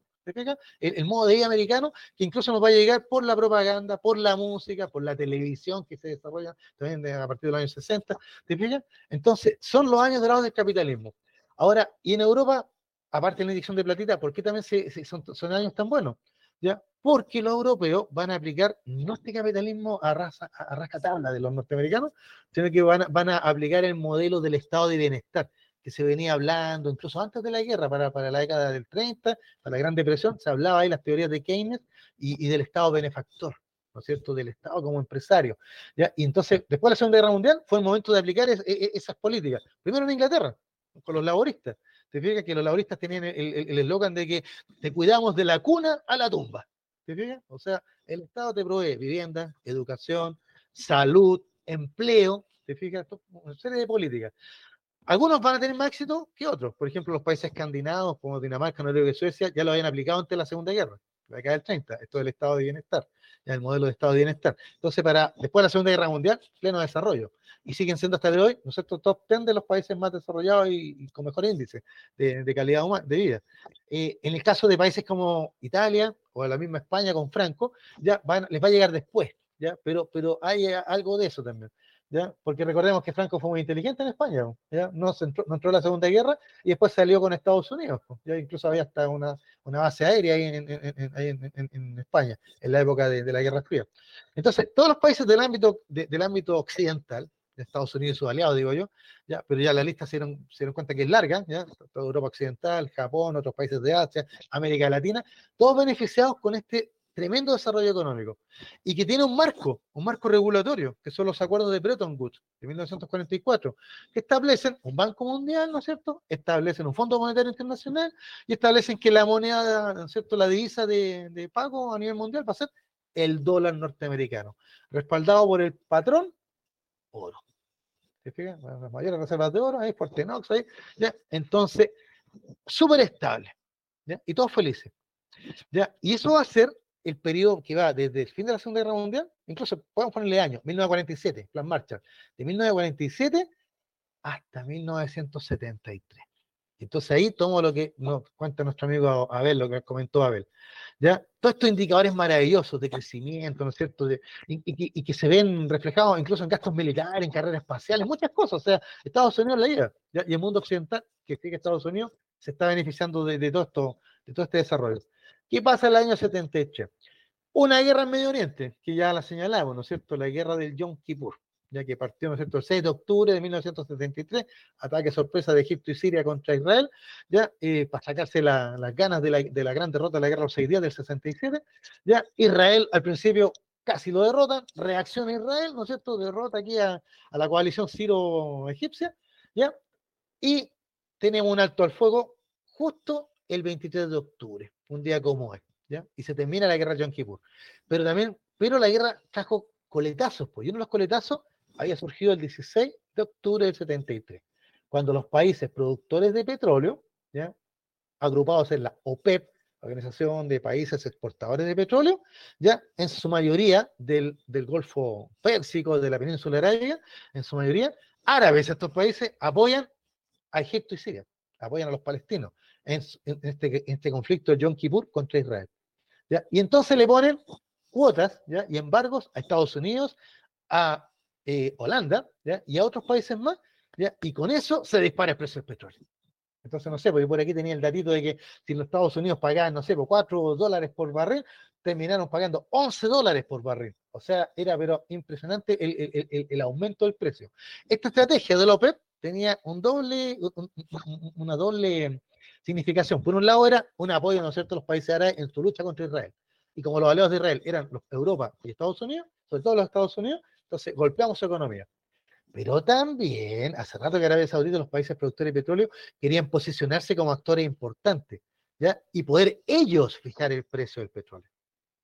El, modo de vida americano que incluso nos va a llegar por la propaganda, por la música, por la televisión que se desarrolla también a partir de los años 60. ¿Te Entonces, son los años dorados del capitalismo. Ahora, y en Europa, aparte de la inyección de platita, ¿por qué también son, son años tan buenos? Porque los europeos van a aplicar no este capitalismo a, raza, a rascatabla de los norteamericanos, sino que van van a aplicar el modelo del estado de bienestar, que se venía hablando, incluso antes de la guerra, para, para la década del 30, para la Gran Depresión, se hablaba ahí las teorías de Keynes y, del Estado benefactor, ¿no es cierto?, del Estado como empresario. ¿ya? Y entonces, después de la Segunda Guerra Mundial, fue el momento de aplicar es, e, esas políticas. Primero en Inglaterra, con los laboristas. Te fijas que los laboristas tenían el eslogan de que te cuidamos de la cuna a la tumba. ¿Te fijas? O sea, el Estado te provee vivienda, educación, salud, empleo, ¿te fijas? Una serie de políticas. Algunos van a tener más éxito que otros. Por ejemplo, los países escandinavos, como Dinamarca, Noruega y Suecia, ya lo habían aplicado antes de la Segunda Guerra, la década del 30. Esto del estado de bienestar, el modelo de estado de bienestar. Entonces, para después de la Segunda Guerra Mundial, pleno desarrollo. Y siguen siendo hasta de hoy, ¿no es cierto?, top 10 de los países más desarrollados y, con mejor índice de, calidad humana, de vida. Eh, en el caso de países como Italia o la misma España con Franco, ya les va a llegar después, ¿ya? Pero, pero hay algo de eso también. Porque recordemos que Franco fue muy inteligente en España. No, entró, a la Segunda Guerra y después salió con Estados Unidos, ¿ya? Incluso había hasta una, base aérea ahí en, en, en, en, España, en la época de, la Guerra Fría. Entonces, todos los países del ámbito, de, del ámbito occidental, de Estados Unidos y sus aliados, digo yo, pero ya la lista se dieron, cuenta que es larga, toda Europa Occidental, Japón, otros países de Asia, América Latina, todos beneficiados con este tremendo desarrollo económico y que tiene un marco, un marco regulatorio, que son los acuerdos de Bretton Woods de 1944, que establecen un Banco Mundial, ¿no es cierto? Establecen un Fondo Monetario Internacional y establecen que la moneda, ¿no es cierto?, la divisa de, de pago a nivel mundial va a ser el dólar norteamericano, respaldado por el patrón oro. ¿Te fijas? Las mayores reservas de oro, ahí, Fortenox, ahí, ¿ya? Entonces, súper estable. Y todos felices. ¿ya? Y eso va a ser el periodo que va desde el fin de la Segunda Guerra Mundial, incluso podemos ponerle año, 1947, Plan Marshall, de 1947 hasta 1973. Entonces ahí tomo lo que nos cuenta nuestro amigo Abel, lo que comentó Abel. ¿ya? Todos estos indicadores maravillosos de crecimiento, ¿no es cierto? De, y, y, y, que se ven reflejados incluso en gastos militares, en carreras espaciales, muchas cosas. O sea, Estados Unidos la lleva, ¿ya? y el mundo occidental, que sigue Estados Unidos, se está beneficiando de, de, todo esto, de todo este desarrollo. ¿Qué pasa en el año 73? Una guerra en Medio Oriente, que ya la señalamos, ¿no es cierto? La guerra del Yom Kippur, ya que partió, ¿no es cierto?, el 6 de octubre de 1973, ataque sorpresa de Egipto y Siria contra Israel, ya, eh, para sacarse la, las ganas de la, de la, gran derrota de la guerra de los seis días del 67, ya, Israel al principio casi lo derrota, reacciona Israel, ¿no es cierto?, derrota aquí a, a la coalición siro-egipcia, ya, y tenemos un alto al fuego justo el 23 de octubre, un día como hoy, ¿ya? Y se termina la guerra de Yom Kippur. Pero también, pero la guerra trajo coletazos, pues, y uno de los coletazos había surgido el 16 de octubre del 73, cuando los países productores de petróleo, ¿ya? agrupados en la OPEP, Organización de Países Exportadores de Petróleo, ya en su mayoría del, del Golfo Pérsico, de la península arábiga, en su mayoría, árabes, estos países apoyan a Egipto y Siria, apoyan a los palestinos en, en, este, en este, conflicto de Yom Kippur contra Israel. ¿ya? Y entonces le ponen cuotas ¿ya? y embargos a Estados Unidos, a eh, Holanda ¿ya? y a otros países más, ¿ya? y con eso se dispara el precio del petróleo. Entonces, no sé, porque por aquí tenía el datito de que si los Estados Unidos pagaban, no sé, por 4 dólares por barril, terminaron pagando 11 dólares por barril. O sea, era pero impresionante el, el, el, el aumento del precio. Esta estrategia de la OPEP tenía un doble, un, una doble significación. Por un lado era un apoyo, ¿no es cierto?, a los países árabes en su lucha contra Israel. Y como los aliados de Israel eran Europa y Estados Unidos, sobre todo los Estados Unidos, entonces golpeamos su economía. Pero también, hace rato que Arabia Saudita los países productores de petróleo querían posicionarse como actores importantes, ¿ya? Y poder ellos fijar el precio del petróleo.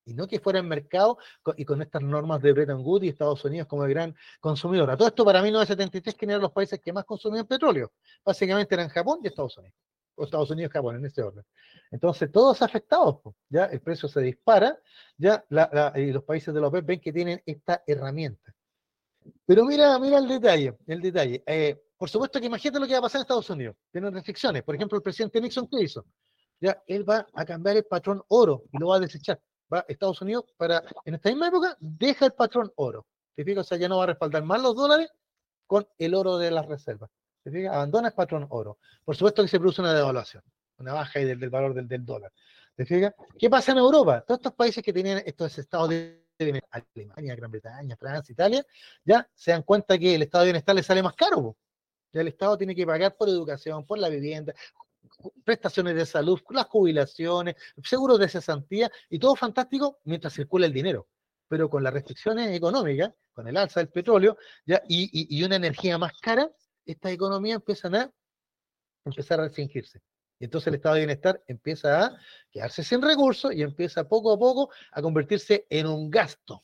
Y no que fuera en mercado y con estas normas de Bretton Woods y Estados Unidos como el gran consumidor. A todo esto para 1973, que eran los países que más consumían petróleo? Básicamente eran Japón y Estados Unidos Estados Unidos Japón, en este orden. Entonces, todos afectados, ya el precio se dispara, ya los países de la OPEP ven que tienen esta herramienta. Pero mira, mira el detalle, el detalle. Eh, por supuesto que imagínate lo que va a pasar en Estados Unidos. Tienen restricciones. Por ejemplo, el presidente Nixon, ¿qué hizo? Ya, él va a cambiar el patrón oro y lo va a desechar. Va Estados Unidos para, en esta misma época, deja el patrón oro. ¿Te fijas? O sea, ya no va a respaldar más los dólares con el oro de las reservas. ¿Se fija? Abandona el patrón oro. Por supuesto que se produce una devaluación, una baja del, del valor del, dólar. ¿Se fija? ¿Qué pasa en Europa? Todos estos países que tenían estos estados de Alemania, Gran Bretaña, Francia, Italia, ya se dan cuenta que el estado de bienestar les sale más caro. Ya el Estado tiene que pagar por educación, por la vivienda, prestaciones de salud, las jubilaciones, seguros de cesantía y todo fantástico mientras circula el dinero. Pero con las restricciones económicas, con el alza del petróleo ya, y, una energía más cara, esta economía empiezan a empezar a restringirse. Y entonces el estado de bienestar empieza a quedarse sin recursos y empieza poco a poco a convertirse en un gasto,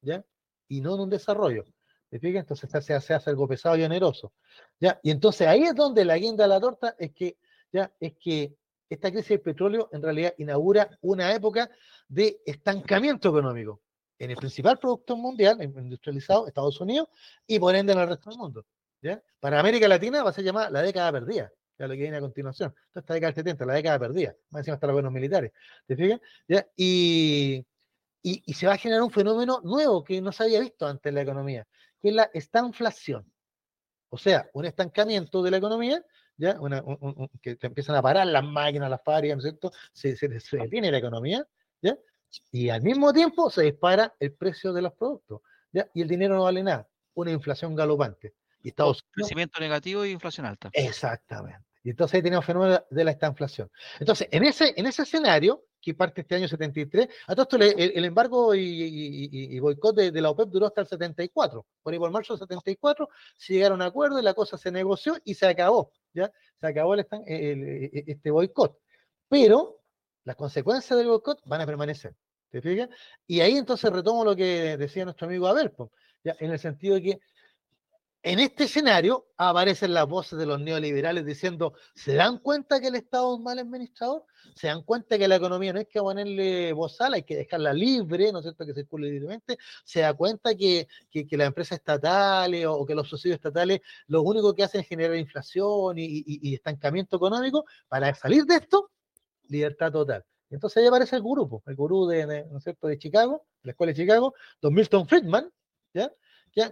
¿ya? Y no en un desarrollo. ¿Te fijas? Entonces se hace, hace algo pesado y oneroso. ¿ya? Y entonces ahí es donde la guinda de la torta es que ¿ya? es que esta crisis del petróleo en realidad inaugura una época de estancamiento económico en el principal producto mundial industrializado, Estados Unidos, y por ende en el resto del mundo. ¿Ya? Para América Latina va a ser llamada la década perdida, ya lo que viene a continuación. Entonces, esta década del 70, la década perdida, más encima hasta los buenos militares. ¿Te fijas? ¿Ya? Y, y, y, se va a generar un fenómeno nuevo que no se había visto antes en la economía, que es la estanflación. O sea, un estancamiento de la economía ¿ya? que te empiezan a parar las máquinas, las fábricas, ¿no es cierto? Se, se, detiene la economía, ¿ya? Y al mismo tiempo se dispara el precio de los productos, ¿ya? Y el dinero no vale nada, una inflación galopante. Y Estados Crecimiento negativo y inflación alta. Exactamente. Y entonces ahí tenemos fenómeno de la estanflación. Entonces, en ese, en ese escenario, que parte este año 73, a todo esto el, embargo y, boicot de, la OPEP duró hasta el 74. Por ahí por marzo del 74 se llegaron a acuerdo y la cosa se negoció y se acabó. ¿ya? Se acabó el, este boicot. Pero las consecuencias del boicot van a permanecer. ¿Te fijas? Y ahí entonces retomo lo que decía nuestro amigo Abel, ¿ya? en el sentido de que en este escenario aparecen las voces de los neoliberales diciendo, ¿se dan cuenta que el Estado es un mal administrador? ¿Se dan cuenta que la economía no hay que ponerle bozal, hay que dejarla libre, ¿no es cierto?, que circule libremente. ¿Se da cuenta que, que, las empresas estatales o, que los subsidios estatales lo único que hacen es generar inflación y, estancamiento económico? Para salir de esto, libertad total. Entonces ahí aparece el grupo, el gurú de, ¿no es cierto?, de Chicago, la escuela de Chicago, don Milton Friedman, ¿ya?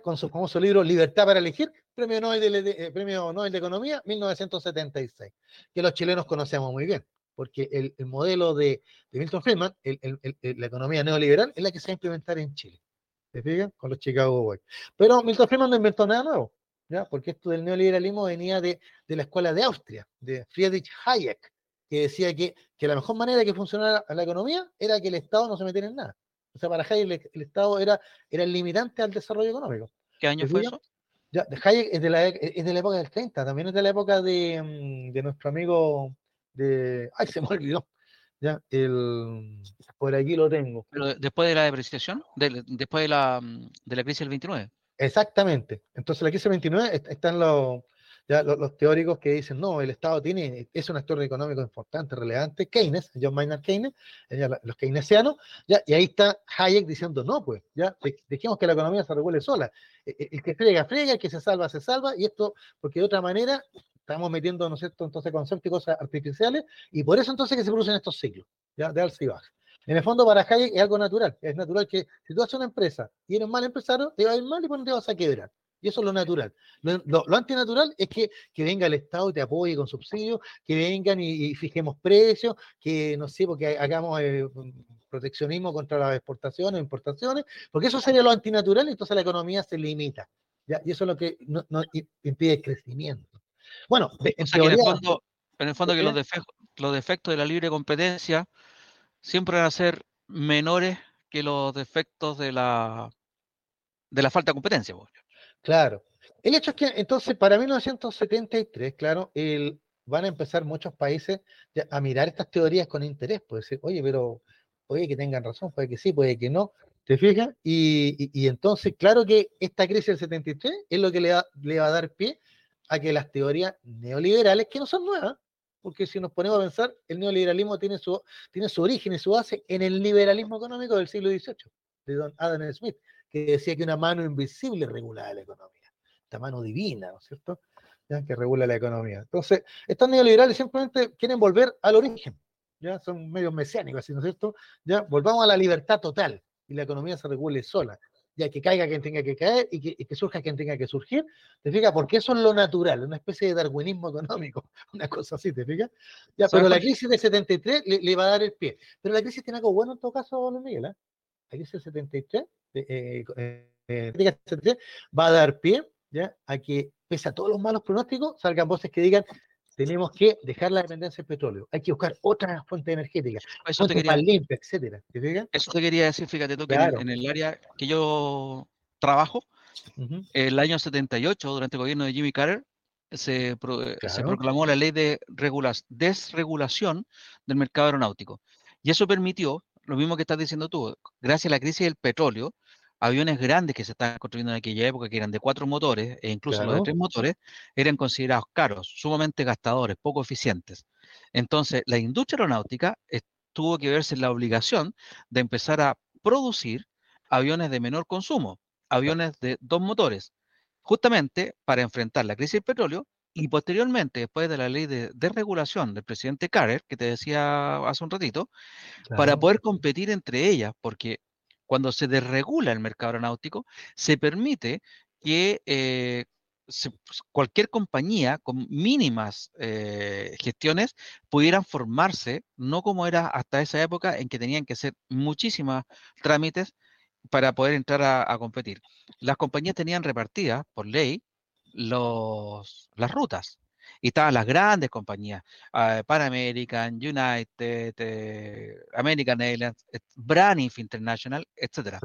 Con su famoso libro Libertad para elegir, premio Nobel de, eh, Economía, 1976, que los chilenos conocemos muy bien, porque el, modelo de, Milton Friedman, la economía neoliberal, es la que se va a implementar en Chile. ¿Se fijan? Con los Chicago Boys. Pero Milton Friedman no inventó nada nuevo, ¿ya? porque esto del neoliberalismo venía de, la escuela de Austria, de Friedrich Hayek, que decía que, que la mejor manera de que funcionara la economía era que el Estado no se metiera en nada. O sea, para Hayek el, Estado era, era el limitante al desarrollo económico. ¿Qué año fue eso? Ya, Hayek es de, la, es de la época del 30, también es de la época de, mm, de nuestro amigo de... ¡Ay, se me olvidó! Ya, el, por aquí lo tengo. Pero después de la depreciación, después de la, mm, de la crisis del 29. Exactamente. Entonces la crisis del 29 están los, los, teóricos que dicen, no, el Estado tiene, es un actor económico importante, relevante, Keynes, John Maynard Keynes, los keynesianos, ¿ya? y ahí está Hayek diciendo, no, pues, ya, dejemos que la economía se regule sola. E, e, el, que friega, friega, el que se salva, se salva, y esto, porque de otra manera estamos metiendo, ¿no es cierto?, entonces conceptos y cosas artificiales, y por eso entonces que se producen estos ciclos, ¿ya? De alza y baja. En el fondo, para Hayek es algo natural. Es natural que si tú haces una empresa y eres mal empresario, te va a ir mal y por te vas a quebrar. Y eso es lo natural. Lo, antinatural es que, venga el Estado y te apoye con subsidios, que vengan y, fijemos precios, que no sé, porque hagamos eh, proteccionismo contra las exportaciones, o importaciones, porque eso sería lo antinatural y entonces la economía se limita. Y eso es lo que no, impide el crecimiento. Bueno, en, en, el fondo, en el fondo que los defectos, los defectos de la libre competencia siempre van a ser menores que los defectos de la de la falta de competencia. Claro. El hecho es que entonces para 1973, claro, van a empezar muchos países a mirar estas teorías con interés, puede decir, oye, pero oye que tengan razón, puede que sí, puede que no, ¿te fijas? Y, entonces, claro que esta crisis del 73 es lo que le, le va a dar pie a que las teorías neoliberales, que no son nuevas, porque si nos ponemos a pensar, el neoliberalismo tiene su, tiene su origen y su base en el liberalismo económico del siglo XVIII, de don Adam Smith, que decía que una mano invisible regula la economía, esta mano divina, ¿no es cierto? ¿Ya? Que regula la economía. Entonces, estos neoliberales simplemente quieren volver al origen, ya son medios mesiánicos, ¿no es cierto? Ya volvamos a la libertad total y la economía se regule sola, ya que caiga quien tenga que caer y que, surja quien tenga que surgir, ¿te fijas? Porque eso es lo natural, una especie de darwinismo económico, una cosa así, ¿te fijas? Ya, pero la crisis de 73 le, va a dar el pie. Pero la crisis tiene algo bueno en todo caso, Miguel, ¿eh? La crisis del 73 eh, eh, va a dar pie ¿ya? a que, pese a todos los malos pronósticos, salgan voces que digan tenemos que dejar la dependencia del petróleo, hay que buscar otras fuentes energéticas, Eso te, quería, más limpias, etcétera. eso te quería decir, fíjate tú, que en, el área que yo trabajo, el año 78, durante el gobierno de Jimmy Carter, se, se proclamó la ley de desregulación del mercado aeronáutico. Y eso permitió, lo mismo que estás diciendo tú, gracias a la crisis del petróleo, aviones grandes que se estaban construyendo en aquella época, que eran de cuatro motores, e incluso los de tres motores, eran considerados caros, sumamente gastadores, poco eficientes. Entonces, la industria aeronáutica tuvo que verse en la obligación de empezar a producir aviones de menor consumo, aviones de dos motores, justamente para enfrentar la crisis del petróleo y posteriormente, después de la ley de desregulación del presidente Carter, que te decía hace un ratito, para poder competir entre ellas, porque cuando se desregula el mercado aeronáutico, se permite que eh, pues, cualquier compañía con mínimas eh, gestiones pudieran formarse, no como era hasta esa época en que tenían que hacer muchísimos trámites para poder entrar a, competir. Las compañías tenían repartidas por ley los, las rutas. Y estaban las grandes compañías, uh, Pan American, United, eh, American Airlines, Braniff International, etc.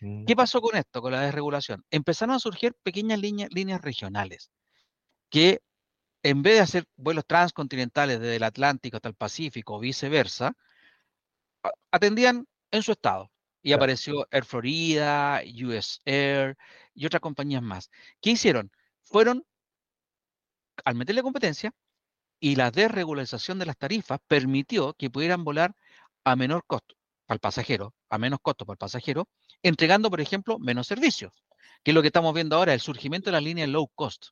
Mm. ¿Qué pasó con esto, con la desregulación? Empezaron a surgir pequeñas líneas, líneas regionales que en vez de hacer vuelos transcontinentales desde el Atlántico hasta el Pacífico o viceversa, atendían en su estado. Y apareció Air Florida, US Air y otras compañías más. ¿Qué hicieron? Fueron, al meterle competencia, y la desregularización de las tarifas permitió que pudieran volar a menor costo para el pasajero, a menos costo para el pasajero, entregando, por ejemplo, menos servicios, que es lo que estamos viendo ahora, el surgimiento de las líneas low cost.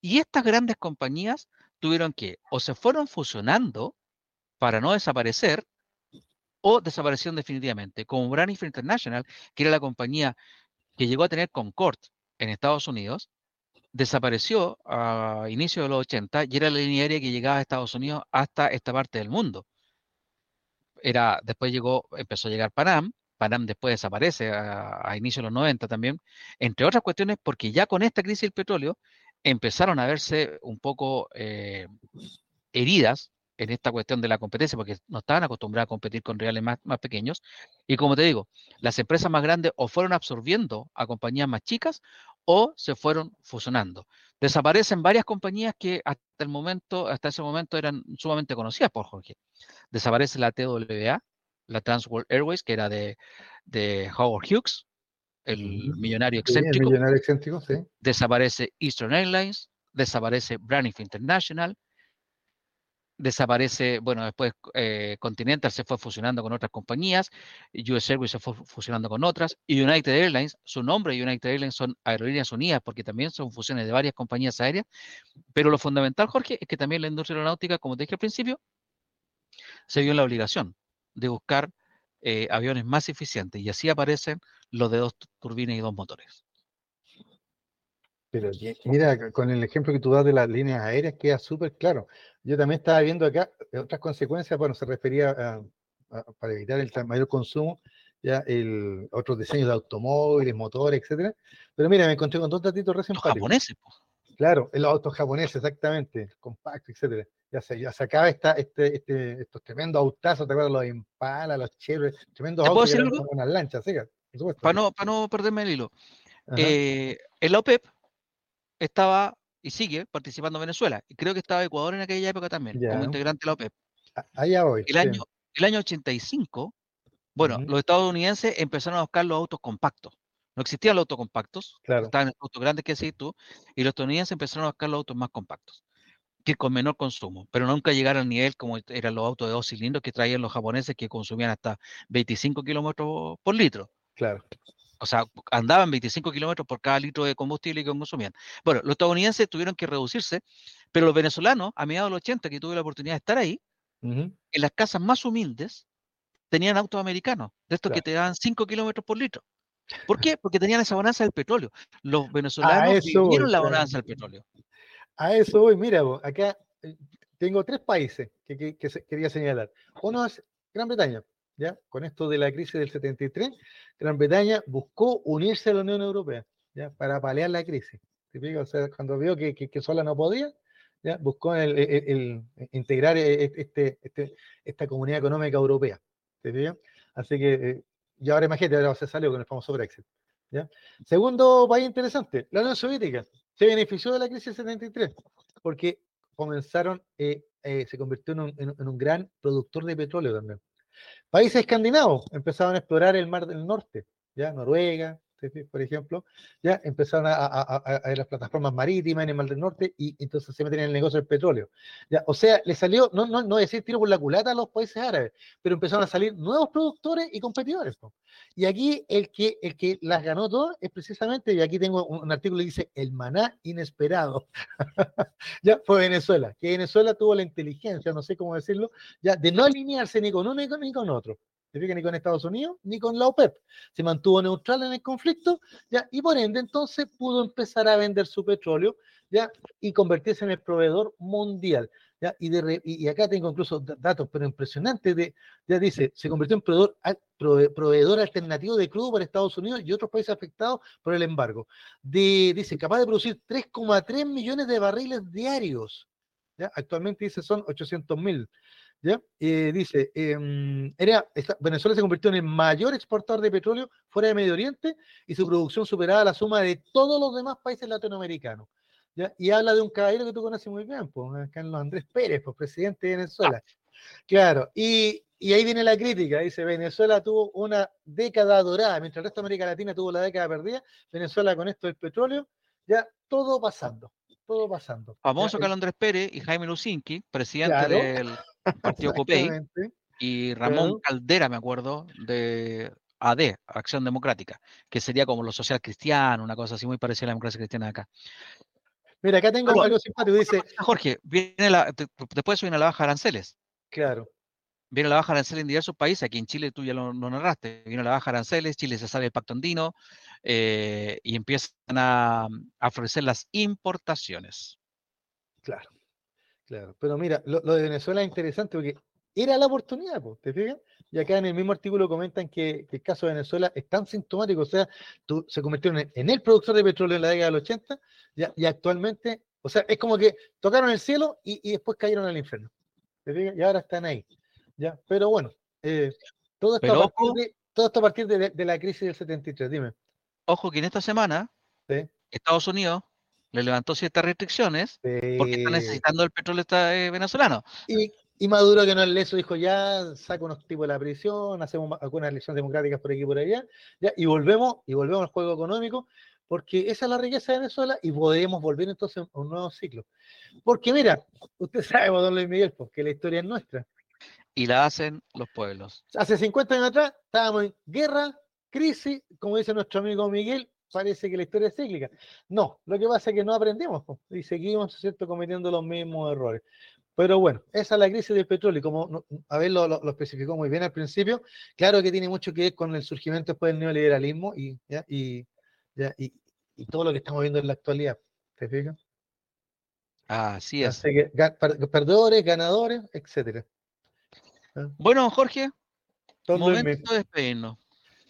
Y estas grandes compañías tuvieron que, o se fueron fusionando para no desaparecer, o desaparecieron definitivamente, como Braniff International, que era la compañía que llegó a tener Concord en Estados Unidos, desapareció a inicios de los 80 y era la línea aérea que llegaba a Estados Unidos hasta esta parte del mundo. Era, después llegó, empezó a llegar Panam, Panam después desaparece a, a inicios de los 90 también, entre otras cuestiones porque ya con esta crisis del petróleo empezaron a verse un poco eh, heridas en esta cuestión de la competencia, porque no estaban acostumbrados a competir con reales más, más, pequeños. Y como te digo, las empresas más grandes o fueron absorbiendo a compañías más chicas o se fueron fusionando. Desaparecen varias compañías que hasta el momento, hasta ese momento eran sumamente conocidas por Jorge. Desaparece la TWA, la Trans World Airways, que era de, de Howard Hughes, el millonario excéntrico. millonario excéntrico sí. Desaparece Eastern Airlines, desaparece Braniff International, desaparece, bueno, después eh, Continental se fue fusionando con otras compañías, US Airways se fue fusionando con otras, y United Airlines, su nombre y United Airlines son Aerolíneas Unidas, porque también son fusiones de varias compañías aéreas, pero lo fundamental, Jorge, es que también la industria aeronáutica, como te dije al principio, se vio en la obligación de buscar eh, aviones más eficientes, y así aparecen los de dos turbinas y dos motores. Pero mira, con el ejemplo que tú das de las líneas aéreas queda súper claro. Yo también estaba viendo acá eh, otras consecuencias, bueno, se refería a, para evitar el mayor consumo, ya el otros diseños de automóviles, motores, etcétera. Pero mira, me encontré con dos datitos recién Los japoneses, Claro, en los autos japoneses, exactamente, compactos, etcétera. Ya se, ya se acaba esta, este, este, estos tremendos autazos, ¿te acuerdas? Los Impala, los Chevrolet, tremendos autos que eran como unas lanchas, ¿sí? Para no, para no perderme el hilo. Eh, el OPEP estaba y sigue participando Venezuela. Y creo que estaba Ecuador en aquella época también, como integrante de la OPEP. Allá voy. El, año, el año 85, bueno, los estadounidenses empezaron a buscar los autos compactos. No existían los autos compactos, claro. estaban los autos grandes que decís tú, y los estadounidenses empezaron a buscar los autos más compactos, que con menor consumo, pero nunca llegaron al nivel como eran los autos de dos cilindros que traían los japoneses que consumían hasta 25 kilómetros por litro. Claro o sea, andaban 25 kilómetros por cada litro de combustible que consumían. Bueno, los estadounidenses tuvieron que reducirse, pero los venezolanos, a mediados de los 80, que tuve la oportunidad de estar ahí, en las casas más humildes, tenían autos americanos, de estos que te daban 5 kilómetros por litro. ¿Por qué? Porque tenían esa bonanza del petróleo. Los venezolanos vivieron la bonanza del petróleo. A eso voy, mira, acá eh, tengo tres países que, que quería señalar. Uno es Gran Bretaña, ¿ya? Con esto de la crisis del 73, Gran Bretaña buscó unirse a la Unión Europea, ¿ya? Para paliar la crisis. O sea, cuando vio que, que, sola no podía, ¿ya? buscó el, integrar e, e, este, este, esta comunidad económica europea. Así que, eh, y ahora imagínate, ahora se salió con el famoso Brexit. ¿ya? Segundo país interesante, la Unión Soviética se benefició de la crisis del 73 porque comenzaron, eh, eh, se convirtió en un, en un, gran productor de petróleo también. Países escandinavos empezaron a explorar el mar del norte, ya Noruega, por ejemplo, ya empezaron a, a, las plataformas marítimas en el Mar del Norte y entonces se meten en el negocio del petróleo. O sea, le salió, no, no, no decir tiro por la culata a los países árabes, pero empezaron a salir nuevos productores y competidores. Y aquí el que, el que las ganó todas es precisamente, y aquí tengo un, artículo que dice, el maná inesperado. ya fue Venezuela, que Venezuela tuvo la inteligencia, no sé cómo decirlo, ya de no alinearse ni con uno ni con otro ni con Estados Unidos ni con la OPEP. Se mantuvo neutral en el conflicto ¿ya? y por ende entonces pudo empezar a vender su petróleo ¿ya? y convertirse en el proveedor mundial. ¿ya? Y, de, y, acá tengo incluso datos, pero impresionantes, de, ya dice, se convirtió en proveedor, proveedor alternativo de crudo para Estados Unidos y otros países afectados por el embargo. De, dice, capaz de producir 3,3 millones de barriles diarios. ¿ya? Actualmente dice son 800 mil. ¿Ya? Eh, dice, em, era, Venezuela se convirtió en el mayor exportador de petróleo fuera de Medio Oriente y su producción superaba la suma de todos los demás países latinoamericanos. ¿ya? Y habla de un caballero que tú conoces muy bien, pues, Carlos Andrés Pérez, pues, presidente de Venezuela. Claro, y, y ahí viene la crítica, dice, Venezuela tuvo una década dorada, mientras el resto de América Latina tuvo la década perdida, Venezuela con esto del petróleo, ya todo pasando todo pasando. Famoso Carlos Andrés Pérez y Jaime Lucinchi, presidente del Partido Copey, y Ramón Caldera, me acuerdo, de AD, Acción Democrática, que sería como lo social cristiano, una cosa así muy parecida a la democracia cristiana de acá. Mira, acá tengo algo simpático, dice... Jorge, viene la, después viene la baja de aranceles. Claro. Viene la baja de aranceles en diversos países, aquí en Chile tú ya lo, narraste, viene la baja de aranceles, Chile se sale del pacto andino eh, y empiezan a, ofrecer las importaciones. Claro, claro. Pero mira, lo, de Venezuela es interesante porque era la oportunidad, ¿te fijas? Y acá en el mismo artículo comentan que, el caso de Venezuela es tan sintomático, o sea, tú, se convirtieron en, el productor de petróleo en la década del 80 y, actualmente, o sea, es como que tocaron el cielo y, después cayeron al infierno. ¿te fijas? Y ahora están ahí. ¿ya? Pero bueno, eh, todo, esto a partir de, todo esto a partir de, la crisis del 73, dime. Ojo que en esta semana Estados Unidos le levantó ciertas restricciones porque está necesitando el petróleo eh, venezolano. Y, Maduro, que no es leso, dijo ya, saca unos tipos de la prisión, hacemos algunas elecciones democráticas por aquí y por allá, ya, y volvemos, y volvemos al juego económico, porque esa es la riqueza de Venezuela y podemos volver entonces a un nuevo ciclo. Porque mira, usted sabe, don Luis Miguel, porque la historia es nuestra. Y la hacen los pueblos. Hace 50 años atrás estábamos en guerra, crisis, como dice nuestro amigo Miguel, parece que la historia es cíclica. No, lo que pasa es que no aprendemos y seguimos ¿cierto? cometiendo los mismos errores. Pero bueno, esa es la crisis del petróleo, como a ver lo, lo, especificó muy bien al principio, claro que tiene mucho que ver con el surgimiento después del neoliberalismo y, y, y, todo lo que estamos viendo en la actualidad. ¿Te fijas? Así es. Así que, perdedores, ganadores, etcétera. Bueno, Jorge, momento de despedirnos.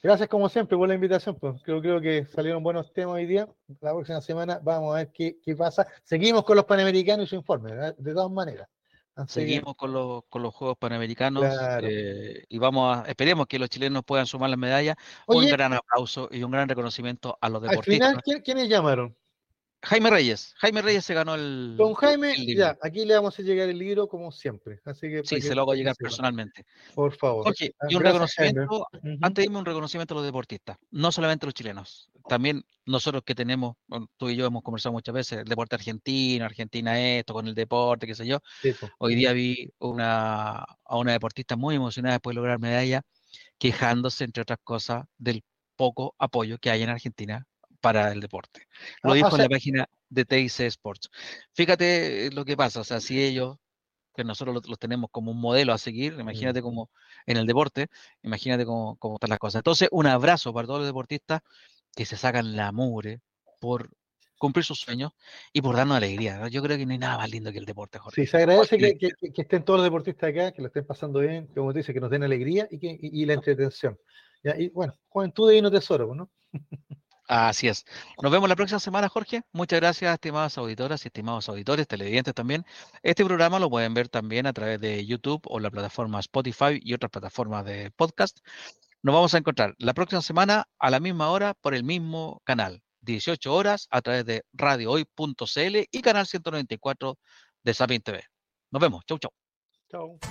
Gracias como siempre por la invitación. Pues. Creo, creo que salieron buenos temas hoy día. La próxima semana vamos a ver qué, pasa. Seguimos con los Panamericanos y su informe, de todas maneras. Seguimos con los, con los Juegos Panamericanos eh, y vamos a, esperemos que los chilenos puedan sumar las medallas. un gran aplauso y un gran reconocimiento a los deportistas. Al final, ¿quiénes llamaron? Jaime Reyes. Jaime Reyes se ganó el. Con Jaime, ya, aquí le vamos a llegar el libro como siempre. Así que sí, se lo hago llegar personalmente. Por favor. Ah, y un reconocimiento, antes de irme un reconocimiento a los deportistas, no solamente a los chilenos, también nosotros que tenemos, tú y yo hemos conversado muchas veces, el deporte argentino, Argentina esto, con el deporte, qué sé yo. Hoy día vi una, a una deportista muy emocionada después de lograr medalla, quejándose, entre otras cosas, del poco apoyo que hay en Argentina para el deporte. Lo dijo en la página de TIC Sports. Fíjate lo que pasa, o sea, si ellos, que nosotros los, tenemos como un modelo a seguir, imagínate como en el deporte, imagínate cómo, cómo están las cosas. Entonces, un abrazo para todos los deportistas que se sacan la mugre por cumplir sus sueños y por darnos alegría. Yo creo que no hay nada más lindo que el deporte, Jorge. Sí, se agradece que, estén todos los deportistas acá, que lo estén pasando bien, como te dice, que nos den alegría y, que, y, la entretención. Y bueno, juventud y no tesoro, ¿no? Así es. Nos vemos la próxima semana, Jorge. Muchas gracias, estimadas auditoras y estimados auditores, televidentes también. Este programa lo pueden ver también a través de YouTube o la plataforma Spotify y otras plataformas de podcast. Nos vamos a encontrar la próxima semana a la misma hora por el mismo canal, 18 horas a través de radiohoy.cl y canal 194 de Sapien TV. Nos vemos. Chau, chau. Chau.